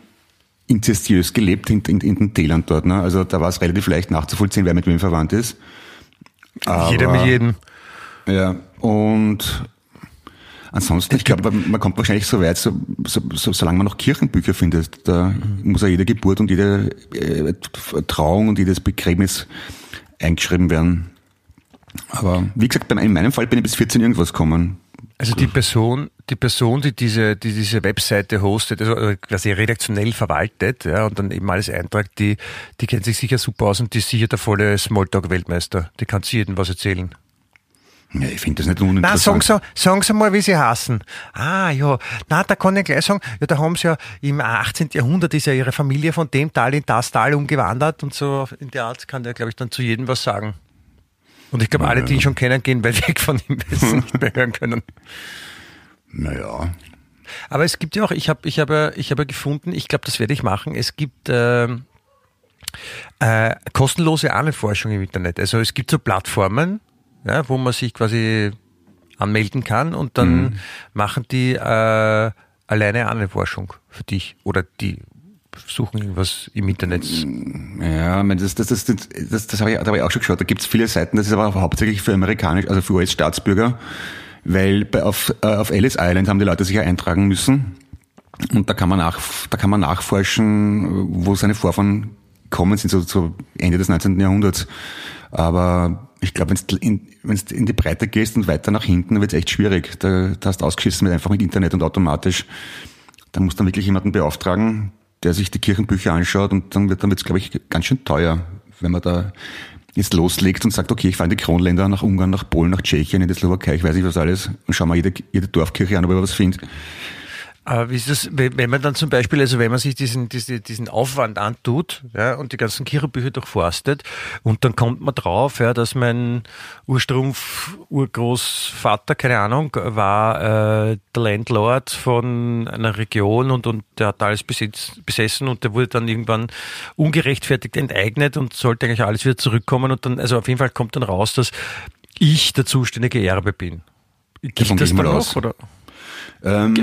inzestiös gelebt in, in, in den Tälern dort. Ne? Also da war es relativ leicht nachzuvollziehen, wer mit wem verwandt ist. Jeder mit jedem. Ja, und ansonsten, ich glaube, man kommt wahrscheinlich so weit, so, so, so, solange man noch Kirchenbücher findet, da mhm. muss ja jede Geburt und jede äh, Trauung und jedes Begräbnis eingeschrieben werden. Aber wie gesagt, in meinem Fall bin ich bis 14 irgendwas gekommen. Also die Person, die Person, die diese, die diese Webseite hostet, also äh, quasi redaktionell verwaltet, ja, und dann eben alles eintragt, die, die kennt sich sicher super aus und die ist sicher der volle Smalltalk-Weltmeister. Die kann sie jedem was erzählen. Ja, ich finde das nicht uninteressant. Na, sagen Sie, sagen Sie mal, wie Sie heißen. Ah, ja. Na, da kann ich gleich sagen, ja, da haben Sie ja im 18. Jahrhundert ist ja Ihre Familie von dem Tal in das Tal umgewandert und so in der Art kann der, glaube ich, dann zu jedem was sagen. Und ich glaube, alle, die ihn schon kennen, gehen weit weg von ihm, weil sie nicht mehr hören können. Naja. Aber es gibt ja auch, ich habe ich hab, ich hab gefunden, ich glaube, das werde ich machen, es gibt äh, äh, kostenlose Ahnenforschung im Internet. Also es gibt so Plattformen, ja, wo man sich quasi anmelden kann und dann mhm. machen die äh, alleine Ahnenforschung für dich oder die suchen irgendwas im Internet. Ja, das, das, das, das, das, das habe ich, da habe ich auch schon geschaut. Da gibt es viele Seiten, das ist aber hauptsächlich für amerikanisch, also für US-Staatsbürger, weil bei, auf, äh, auf Ellis Island haben die Leute sich ja eintragen müssen. Und da kann man nach, da kann man nachforschen, wo seine Vorfahren kommen sind, so, so Ende des 19. Jahrhunderts. Aber ich glaube, wenn du in, in die Breite gehst und weiter nach hinten, wird es echt schwierig. Da, da hast du ausgeschissen mit einfach mit Internet und automatisch. Da musst du dann wirklich jemanden beauftragen, der sich die Kirchenbücher anschaut und dann wird dann wird's, glaube ich, ganz schön teuer, wenn man da jetzt loslegt und sagt, okay, ich fahre in die Kronländer, nach Ungarn, nach Polen, nach Tschechien, in die Slowakei, ich weiß nicht was alles, und schau mal jede, jede Dorfkirche an, ob ich was finde. Aber wie ist das, wenn man dann zum Beispiel, also wenn man sich diesen, diesen, diesen Aufwand antut ja, und die ganzen Kirchenbücher durchforstet und dann kommt man drauf, ja, dass mein Urstrumpf, Urgroßvater, keine Ahnung, war äh, der Landlord von einer Region und, und der hat alles besitz, besessen und der wurde dann irgendwann ungerechtfertigt enteignet und sollte eigentlich alles wieder zurückkommen und dann, also auf jeden Fall kommt dann raus, dass ich der zuständige Erbe bin. Gibt das dann auch, oder? Ähm,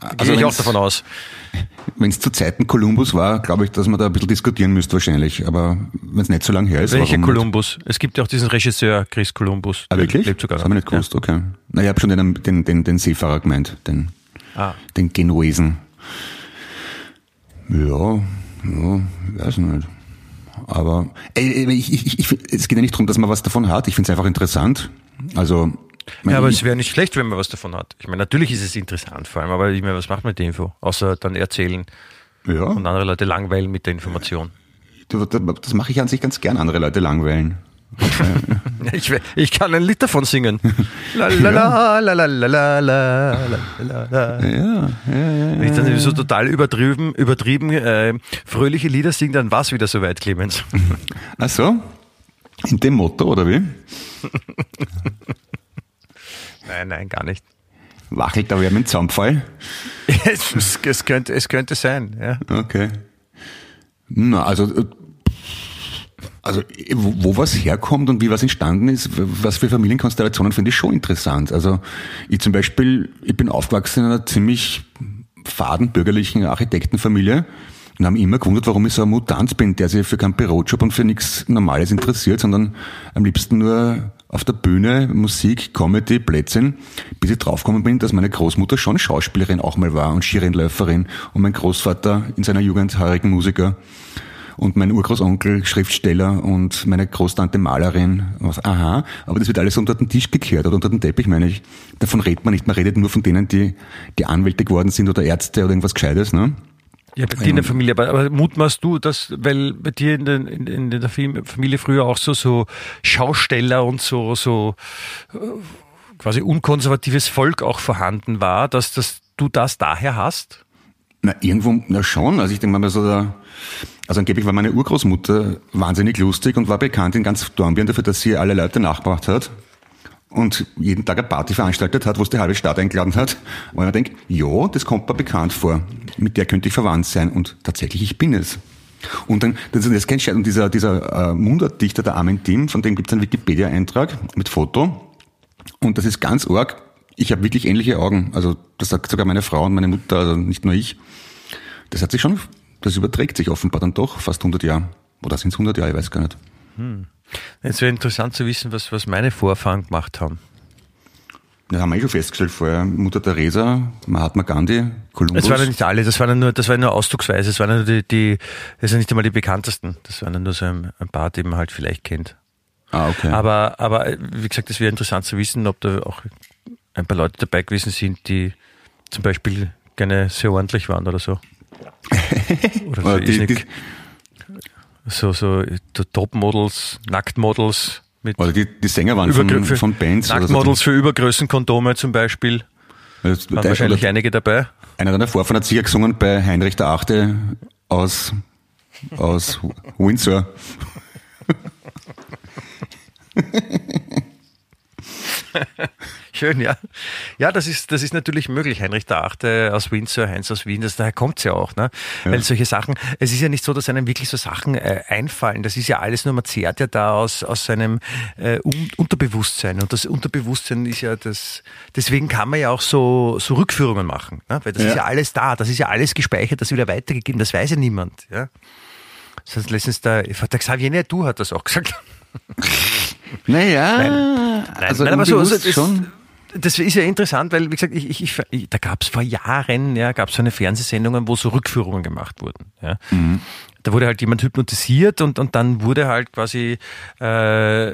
also Gehe ich auch davon aus. Wenn es zu Zeiten Kolumbus war, glaube ich, dass man da ein bisschen diskutieren müsste wahrscheinlich. Aber wenn es nicht so lange her ist. Welcher Kolumbus? Es gibt ja auch diesen Regisseur Chris Kolumbus. Ah, wirklich? Lebt sogar das habe ich nicht gewusst, ja. okay. Na, ich habe schon den, den, den, den Seefahrer gemeint, den, ah. den Genuesen. Ja, ja, weiß nicht. Aber ey, ich, ich, ich, es geht ja nicht darum, dass man was davon hat. Ich finde es einfach interessant. Also ja, aber es wäre nicht schlecht, wenn man was davon hat. Ich meine, natürlich ist es interessant vor allem, aber ich meine, was macht man mit der Info? Außer dann erzählen ja. und andere Leute langweilen mit der Information. Das mache ich an sich ganz gern, andere Leute langweilen. [laughs] ich, ich kann ein Lied davon singen. [laughs] La la la la la la la la la la. Ja, ja, ja. Wenn ich dann so total übertrieben, übertrieben äh, fröhliche Lieder singe, dann war es wieder soweit, Clemens. Ach so? In dem Motto, oder wie? [laughs] Nein, nein, gar nicht. Wachelt da wer mit Zaunpfeil? es, es, könnte, es könnte sein, ja. Okay. Na, also, äh, also wo, wo was herkommt und wie was entstanden ist, was für Familienkonstellationen finde ich schon interessant. Also ich zum Beispiel, ich bin aufgewachsen in einer ziemlich faden bürgerlichen Architektenfamilie und haben immer gewundert, warum ich so ein Mutant bin, der sich für keinen Bürojob und für nichts Normales interessiert, sondern am liebsten nur auf der Bühne Musik, Comedy, Plätzchen, bis ich draufgekommen bin, dass meine Großmutter schon Schauspielerin auch mal war und Skirennläuferin und mein Großvater in seiner Jugend heurigen Musiker und mein Urgroßonkel Schriftsteller und meine Großtante Malerin. Aha, aber das wird alles unter den Tisch gekehrt oder unter den Teppich, meine ich. Davon redet man nicht. Man redet nur von denen, die, die Anwälte geworden sind oder Ärzte oder irgendwas Gescheites. Ne? Ja, bei dir in der Familie, aber, aber mutmaßt du, dass, weil bei dir in, den, in, in der Familie früher auch so, so Schausteller und so, so äh, quasi unkonservatives Volk auch vorhanden war, dass, dass du das daher hast? Na, irgendwo, na schon. Also ich denke mal so, da, also angeblich war meine Urgroßmutter wahnsinnig lustig und war bekannt in ganz Dornbirn dafür, dass sie alle Leute nachgebracht hat und jeden Tag eine Party veranstaltet hat, wo es die halbe Stadt eingeladen hat. Und man denkt, ja, das kommt mir bekannt vor. Mit der könnte ich verwandt sein. Und tatsächlich, ich bin es. Und dann, das ist kein Scherz. Und dieser, dieser äh, Mundartdichter, der Armin Tim, von dem gibt es einen Wikipedia-Eintrag mit Foto. Und das ist ganz arg. Ich habe wirklich ähnliche Augen. Also das sagt sogar meine Frau und meine Mutter, also nicht nur ich. Das hat sich schon, das überträgt sich offenbar dann doch fast 100 Jahre. Oder sind es 100 Jahre, ich weiß gar nicht. Hm. Es wäre interessant zu wissen, was, was meine Vorfahren gemacht haben. Das haben wir eh schon festgestellt vorher. Mutter Teresa, Mahatma Gandhi, Kolumbus. Das waren ja nicht alle, das waren ja nur, das waren nur ausdrucksweise, das waren ja nur die, die, das sind nicht einmal die bekanntesten. Das waren ja nur so ein, ein paar, die man halt vielleicht kennt. ah, okay. Aber, aber wie gesagt, es wäre interessant zu wissen, ob da auch ein paar Leute dabei gewesen sind, die zum Beispiel gerne sehr ordentlich waren oder so. [laughs] Oder so, die, so, so Topmodels, Nacktmodels mit oder die, die Sänger waren von, von Bands. oder so. Nacktmodels für Übergrößenkondome zum Beispiel. Das- Waren wahrscheinlich einige dabei. Einer deiner Vorfahren hat sicher gesungen bei Heinrich der Achte aus, aus Windsor. [laughs] [laughs] Schön, ja. Ja, das ist, das ist natürlich möglich. Heinrich der Achte aus Windsor, Heinz aus Wien, das, daher kommt's ja auch, ne? Weil solche Sachen, es ist ja nicht so, dass einem wirklich so Sachen äh, einfallen. Das ist ja alles nur, man zehrt ja da aus, aus seinem äh, Un Unterbewusstsein. Und das Unterbewusstsein ist ja das, deswegen kann man ja auch so, so Rückführungen machen, ne? Weil das Ja. ist ja alles da, das ist ja alles gespeichert, das wieder weitergegeben, das weiß ja niemand, ja. Das heißt, letztens der, der Xavier du hat das auch gesagt. [laughs] Naja, Nein, also nein, aber so, also das, schon. das ist ja interessant, weil, wie gesagt, ich, ich, ich, da gab es vor Jahren, ja, gab es so eine Fernsehsendungen, wo so Rückführungen gemacht wurden. Ja. Mhm. Da wurde halt jemand hypnotisiert und, und dann wurde halt quasi äh,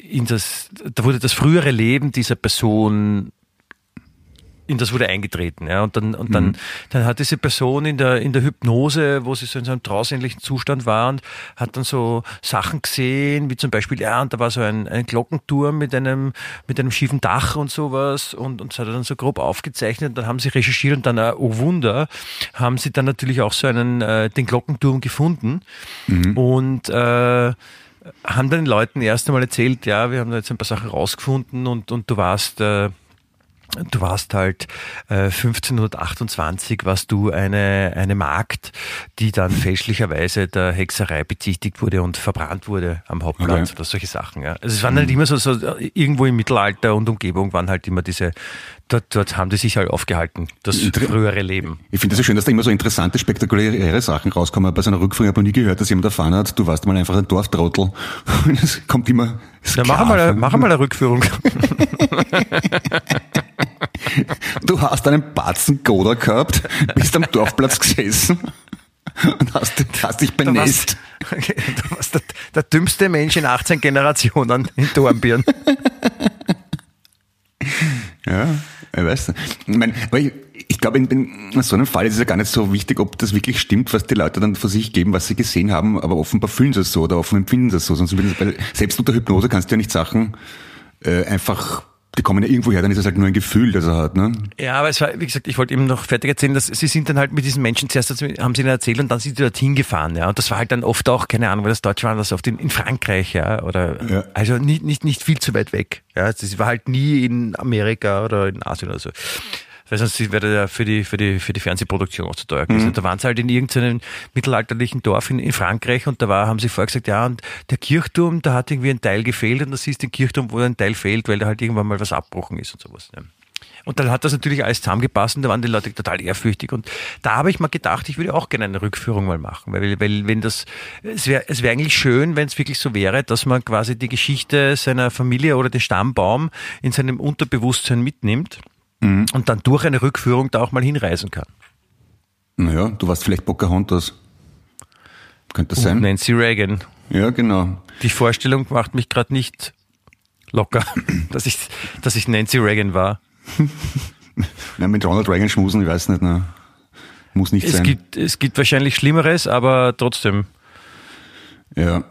in das, da wurde das frühere Leben dieser Person in das wurde eingetreten, ja. Und dann, und Mhm. dann, dann hat diese Person in der, in der Hypnose, wo sie so in so einem trausähnlichen Zustand war und hat dann so Sachen gesehen, wie zum Beispiel, ja, und da war so ein, ein Glockenturm mit einem, mit einem schiefen Dach und sowas und, und das hat er dann so grob aufgezeichnet und dann haben sie recherchiert und dann, äh, oh Wunder, haben sie dann natürlich auch so einen, äh, den Glockenturm gefunden und, äh, haben dann den Leuten erst einmal erzählt, ja, wir haben da jetzt ein paar Sachen rausgefunden und, und du warst, äh, Du warst halt äh, 1528, warst du eine, eine Magd, die dann fälschlicherweise der Hexerei bezichtigt wurde und verbrannt wurde am Hauptplatz Okay. oder solche Sachen. Ja. Also es waren halt immer so, so, irgendwo im Mittelalter und Umgebung waren halt immer diese, dort, dort haben die sich halt aufgehalten, das Inter- frühere Leben. Ich finde es so schön, dass da immer so interessante, spektakuläre Sachen rauskommen. Bei so einer Rückführung habe ich noch nie gehört, dass jemand erfahren hat, du warst mal einfach ein Dorftrottel. [laughs] Und es kommt immer. Ja, mach mal, mach mal eine Rückführung. [laughs] [laughs] Du hast einen Batzen Goda gehabt, bist am Dorfplatz gesessen und hast, hast dich Du warst, benässt. du warst der, der dümmste Mensch in 18 Generationen in Dornbirn. Ja, ich weiß nicht. Ich, meine, ich, ich glaube, in, in so einem Fall ist es ja gar nicht so wichtig, ob das wirklich stimmt, was die Leute dann von sich geben, was sie gesehen haben, aber offenbar fühlen sie es so oder offenbar empfinden sie es so. Sonst, weil selbst unter Hypnose kannst du ja nicht Sachen äh, einfach, die kommen ja irgendwo her, dann ist es halt nur ein Gefühl, das er hat. Ne? Ja, aber es war, wie gesagt, ich wollte eben noch fertig erzählen, dass sie sind dann halt mit diesen Menschen zuerst, haben sie ihnen erzählt und dann sind sie dorthin gefahren, ja. Und das war halt dann oft auch, keine Ahnung, weil das Deutsche war, das oft in, in Frankreich, ja, oder, Ja. also nicht, nicht, nicht viel zu weit weg, ja. Das war halt nie in Amerika oder in Asien oder so. Weil sonst wäre ja für die, für die, für die Fernsehproduktion auch zu teuer gewesen. Da waren sie halt in irgendeinem mittelalterlichen Dorf in, in Frankreich und da war, haben sie vorher gesagt, ja, und der Kirchturm, da hat irgendwie ein Teil gefehlt und das ist den Kirchturm, wo ein Teil fehlt, weil da halt irgendwann mal was abbrochen ist und sowas. Ja. Und dann hat das natürlich alles zusammengepasst und da waren die Leute total ehrfürchtig. Und da habe ich mal gedacht, ich würde auch gerne eine Rückführung mal machen. Weil, weil wenn das, es wäre es wäre eigentlich schön, wenn es wirklich so wäre, dass man quasi die Geschichte seiner Familie oder den Stammbaum in seinem Unterbewusstsein mitnimmt und dann durch eine Rückführung da auch mal hinreisen kann. Naja, du warst vielleicht Pocahontas. Könnte das sein? Nancy Reagan. Ja, genau. Die Vorstellung macht mich gerade nicht locker, [clears throat] dass ich, dass ich Nancy Reagan war. [laughs] Ja, mit Ronald Reagan schmusen, ich weiß nicht, ne? muss nicht Es sein. gibt, es gibt wahrscheinlich Schlimmeres, aber trotzdem. ja.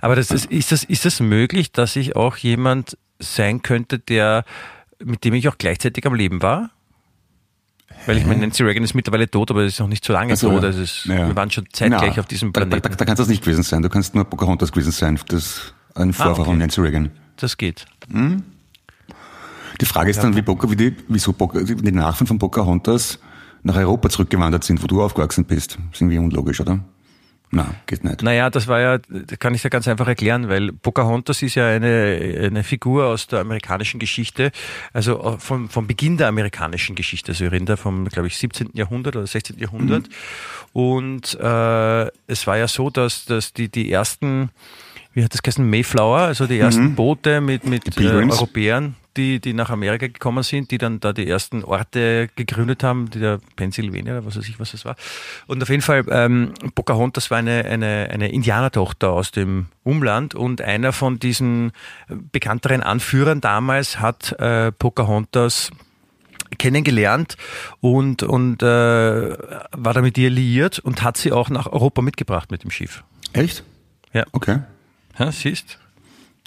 Aber das ist, ist, das, ist das möglich, dass ich auch jemand sein könnte, der, mit dem ich auch gleichzeitig am Leben war? Weil ich meine, Nancy Reagan ist mittlerweile tot, aber sie ist noch nicht so lange Ach so, tot. ja. Also es, Ja. Wir waren schon zeitgleich Na, auf diesem da, da, Planeten. da, da kannst du das nicht gewesen sein. Du kannst nur Pocahontas gewesen sein. Das ein Vorfahr Ah, okay. von Nancy Reagan. Das geht. Die Frage ist dann, wie Poca, wie die, wieso Poca, die Nachfahren von Pocahontas nach Europa zurückgewandert sind, wo du aufgewachsen bist. ist irgendwie unlogisch, oder? Na, geht nicht. Naja, das war ja, das kann ich dir ganz einfach erklären, weil Pocahontas ist ja eine, eine Figur aus der amerikanischen Geschichte, also vom, vom Beginn der amerikanischen Geschichte, also wir reden da vom, glaube ich, 17. Jahrhundert oder 16. Jahrhundert. Und äh, es war ja so, dass, dass die, die ersten wie hat das geheißen, Mayflower, also die ersten Boote mit, mit äh. Europäern, die, die nach Amerika gekommen sind, die dann da die ersten Orte gegründet haben, die der Pennsylvania oder was weiß ich, was das war. Und auf jeden Fall, ähm, Pocahontas war eine, eine, eine Indianertochter aus dem Umland und einer von diesen bekannteren Anführern damals hat äh, Pocahontas kennengelernt und, und äh, war da mit ihr liiert und hat sie auch nach Europa mitgebracht mit dem Schiff. Echt? Ja. Okay. Ja, siehst,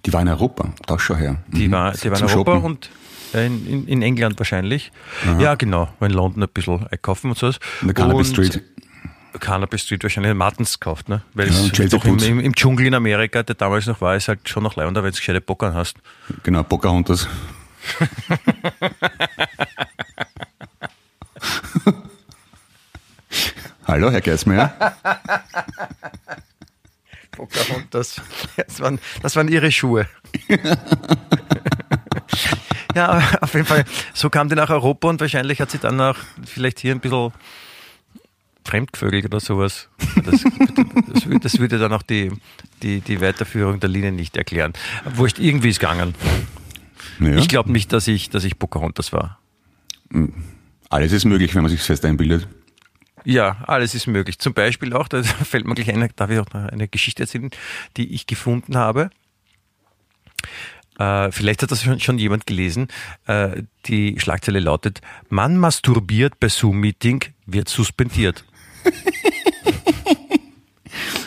Die war in Europa, da schau her. die Mhm. war, die war in Europa Shoppen. und äh, in, in, in England wahrscheinlich. Ja, genau, in London ein bisschen einkaufen und so. In der Cannabis Street. Cannabis Street wahrscheinlich in Martins gekauft, ne? Weil Ja, und doch im, im, im Dschungel in Amerika, der damals noch war, ist halt schon noch leibender, wenn du gescheite Bockern hast. Genau, Pocahontas. [laughs] Hallo, Herr Geismeier. [laughs] Pocahontas. Das waren, das waren ihre Schuhe. [laughs] ja, auf jeden Fall, so kam die nach Europa und wahrscheinlich hat sie dann auch vielleicht hier ein bisschen fremdgevögelt oder sowas. Das, das, würde- das würde dann auch die, die, die Weiterführung der Linie nicht erklären. Wurscht, irgendwie ist gegangen. Ja, Ich glaube nicht, dass ich, dass ich Pocahontas war. alles ist möglich, wenn man sich fest einbildet. Ja, alles ist möglich. Zum Beispiel auch, da [laughs] fällt mir gleich eine, darf ich auch noch eine Geschichte erzählen, die ich gefunden habe. Äh, vielleicht hat das schon, schon jemand gelesen. Äh, die Schlagzeile lautet, Mann masturbiert bei Zoom-Meeting, wird suspendiert. [laughs]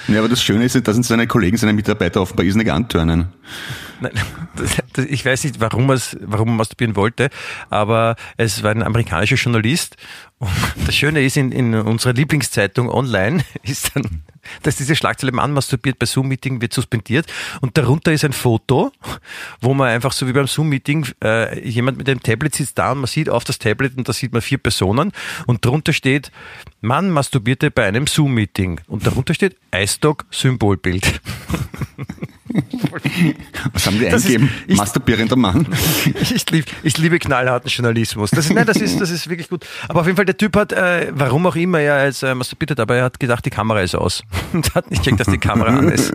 Ja, aber das Schöne ist, dass uns seine Kollegen, seine Mitarbeiter offenbar irrsinnig antörnen. Nein, das, das, ich weiß nicht, warum, es, warum er masturbieren wollte, aber es war ein amerikanischer Journalist. Und das Schöne ist, in, in unserer Lieblingszeitung online [laughs] ist dann, dass diese Schlagzeile Mann masturbiert bei Zoom-Meeting wird suspendiert und darunter ist ein Foto, wo man einfach so wie beim Zoom-Meeting äh, jemand mit einem Tablet sitzt da und man sieht auf das Tablet und da sieht man vier Personen und darunter steht Mann masturbierte bei einem Zoom-Meeting und darunter steht Eisstock Symbolbild. [laughs] [laughs] Was haben die Das ist- eingegeben? ich- Masturbierender Mann. [laughs] Ich, lieb, ich liebe knallharten Journalismus. Das ist, nein, das ist, das ist wirklich gut. Aber auf jeden Fall, der Typ hat, äh, warum auch immer er jetzt äh, masturbiert, aber er hat gedacht, die Kamera ist aus. [laughs] Und hat nicht checkt, dass die Kamera an ist.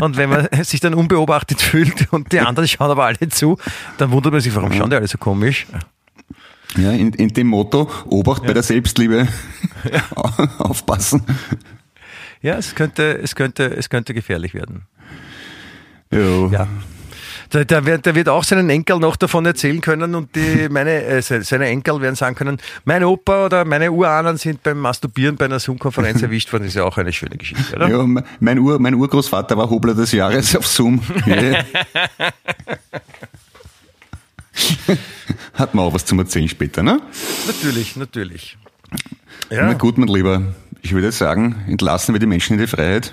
Und wenn man sich dann unbeobachtet fühlt und die anderen schauen aber alle zu, dann wundert man sich, warum schauen die alle so komisch? Ja, in, in dem Motto, Obacht bei der Selbstliebe. Aufpassen. Ja, es könnte, es könnte, es könnte gefährlich werden. Jo. Ja. Der, der, wird, der wird auch seinen Enkel noch davon erzählen können und die, [laughs] meine, äh, se- seine Enkel werden sagen können, mein Opa oder meine Urahnen sind beim Masturbieren bei einer Zoom-Konferenz [laughs] erwischt worden. Das ist ja auch eine schöne Geschichte, oder? Ja, mein, Ur, mein Urgroßvater war Hobler des Jahres auf Zoom. [laughs] Yeah. Hat man auch was zum Erzählen später, ne? Natürlich, natürlich. Na Ja, gut, mein Lieber. Ich würde sagen, entlassen wir die Menschen in die Freiheit.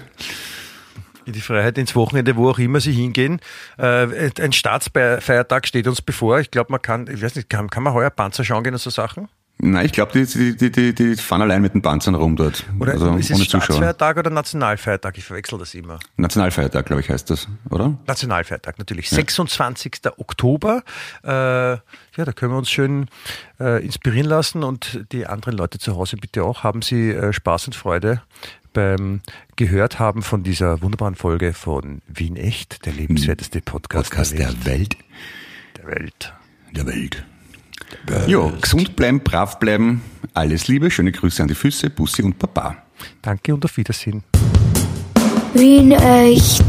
In die Freiheit ins Wochenende, wo auch immer sie hingehen. Äh, ein Staatsfeiertag steht uns bevor. Ich glaube, man kann, ich weiß nicht, kann, kann man heuer Panzer schauen gehen und so Sachen? Nein, ich glaube, die, die, die, die, fahren allein mit den Panzern rum dort. Oder also ist es ohne. Staatsfeiertag oder Nationalfeiertag? Ich verwechsel das immer. Nationalfeiertag, glaube ich, heißt das, oder? Nationalfeiertag natürlich. 26. Oktober. Äh, ja, da können wir uns schön äh, inspirieren lassen und die anderen Leute zu Hause bitte auch. Haben Sie äh, Spaß und Freude beim Gehört haben von dieser wunderbaren Folge von Wien Echt, der lebenswerteste Podcast, Podcast der, der Welt. Welt. Der Welt. Der Welt. Jo, gesund bleiben, brav bleiben. Alles Liebe, schöne Grüße an die Füße, Bussi und Papa. Danke und auf Wiedersehen. Wien echt.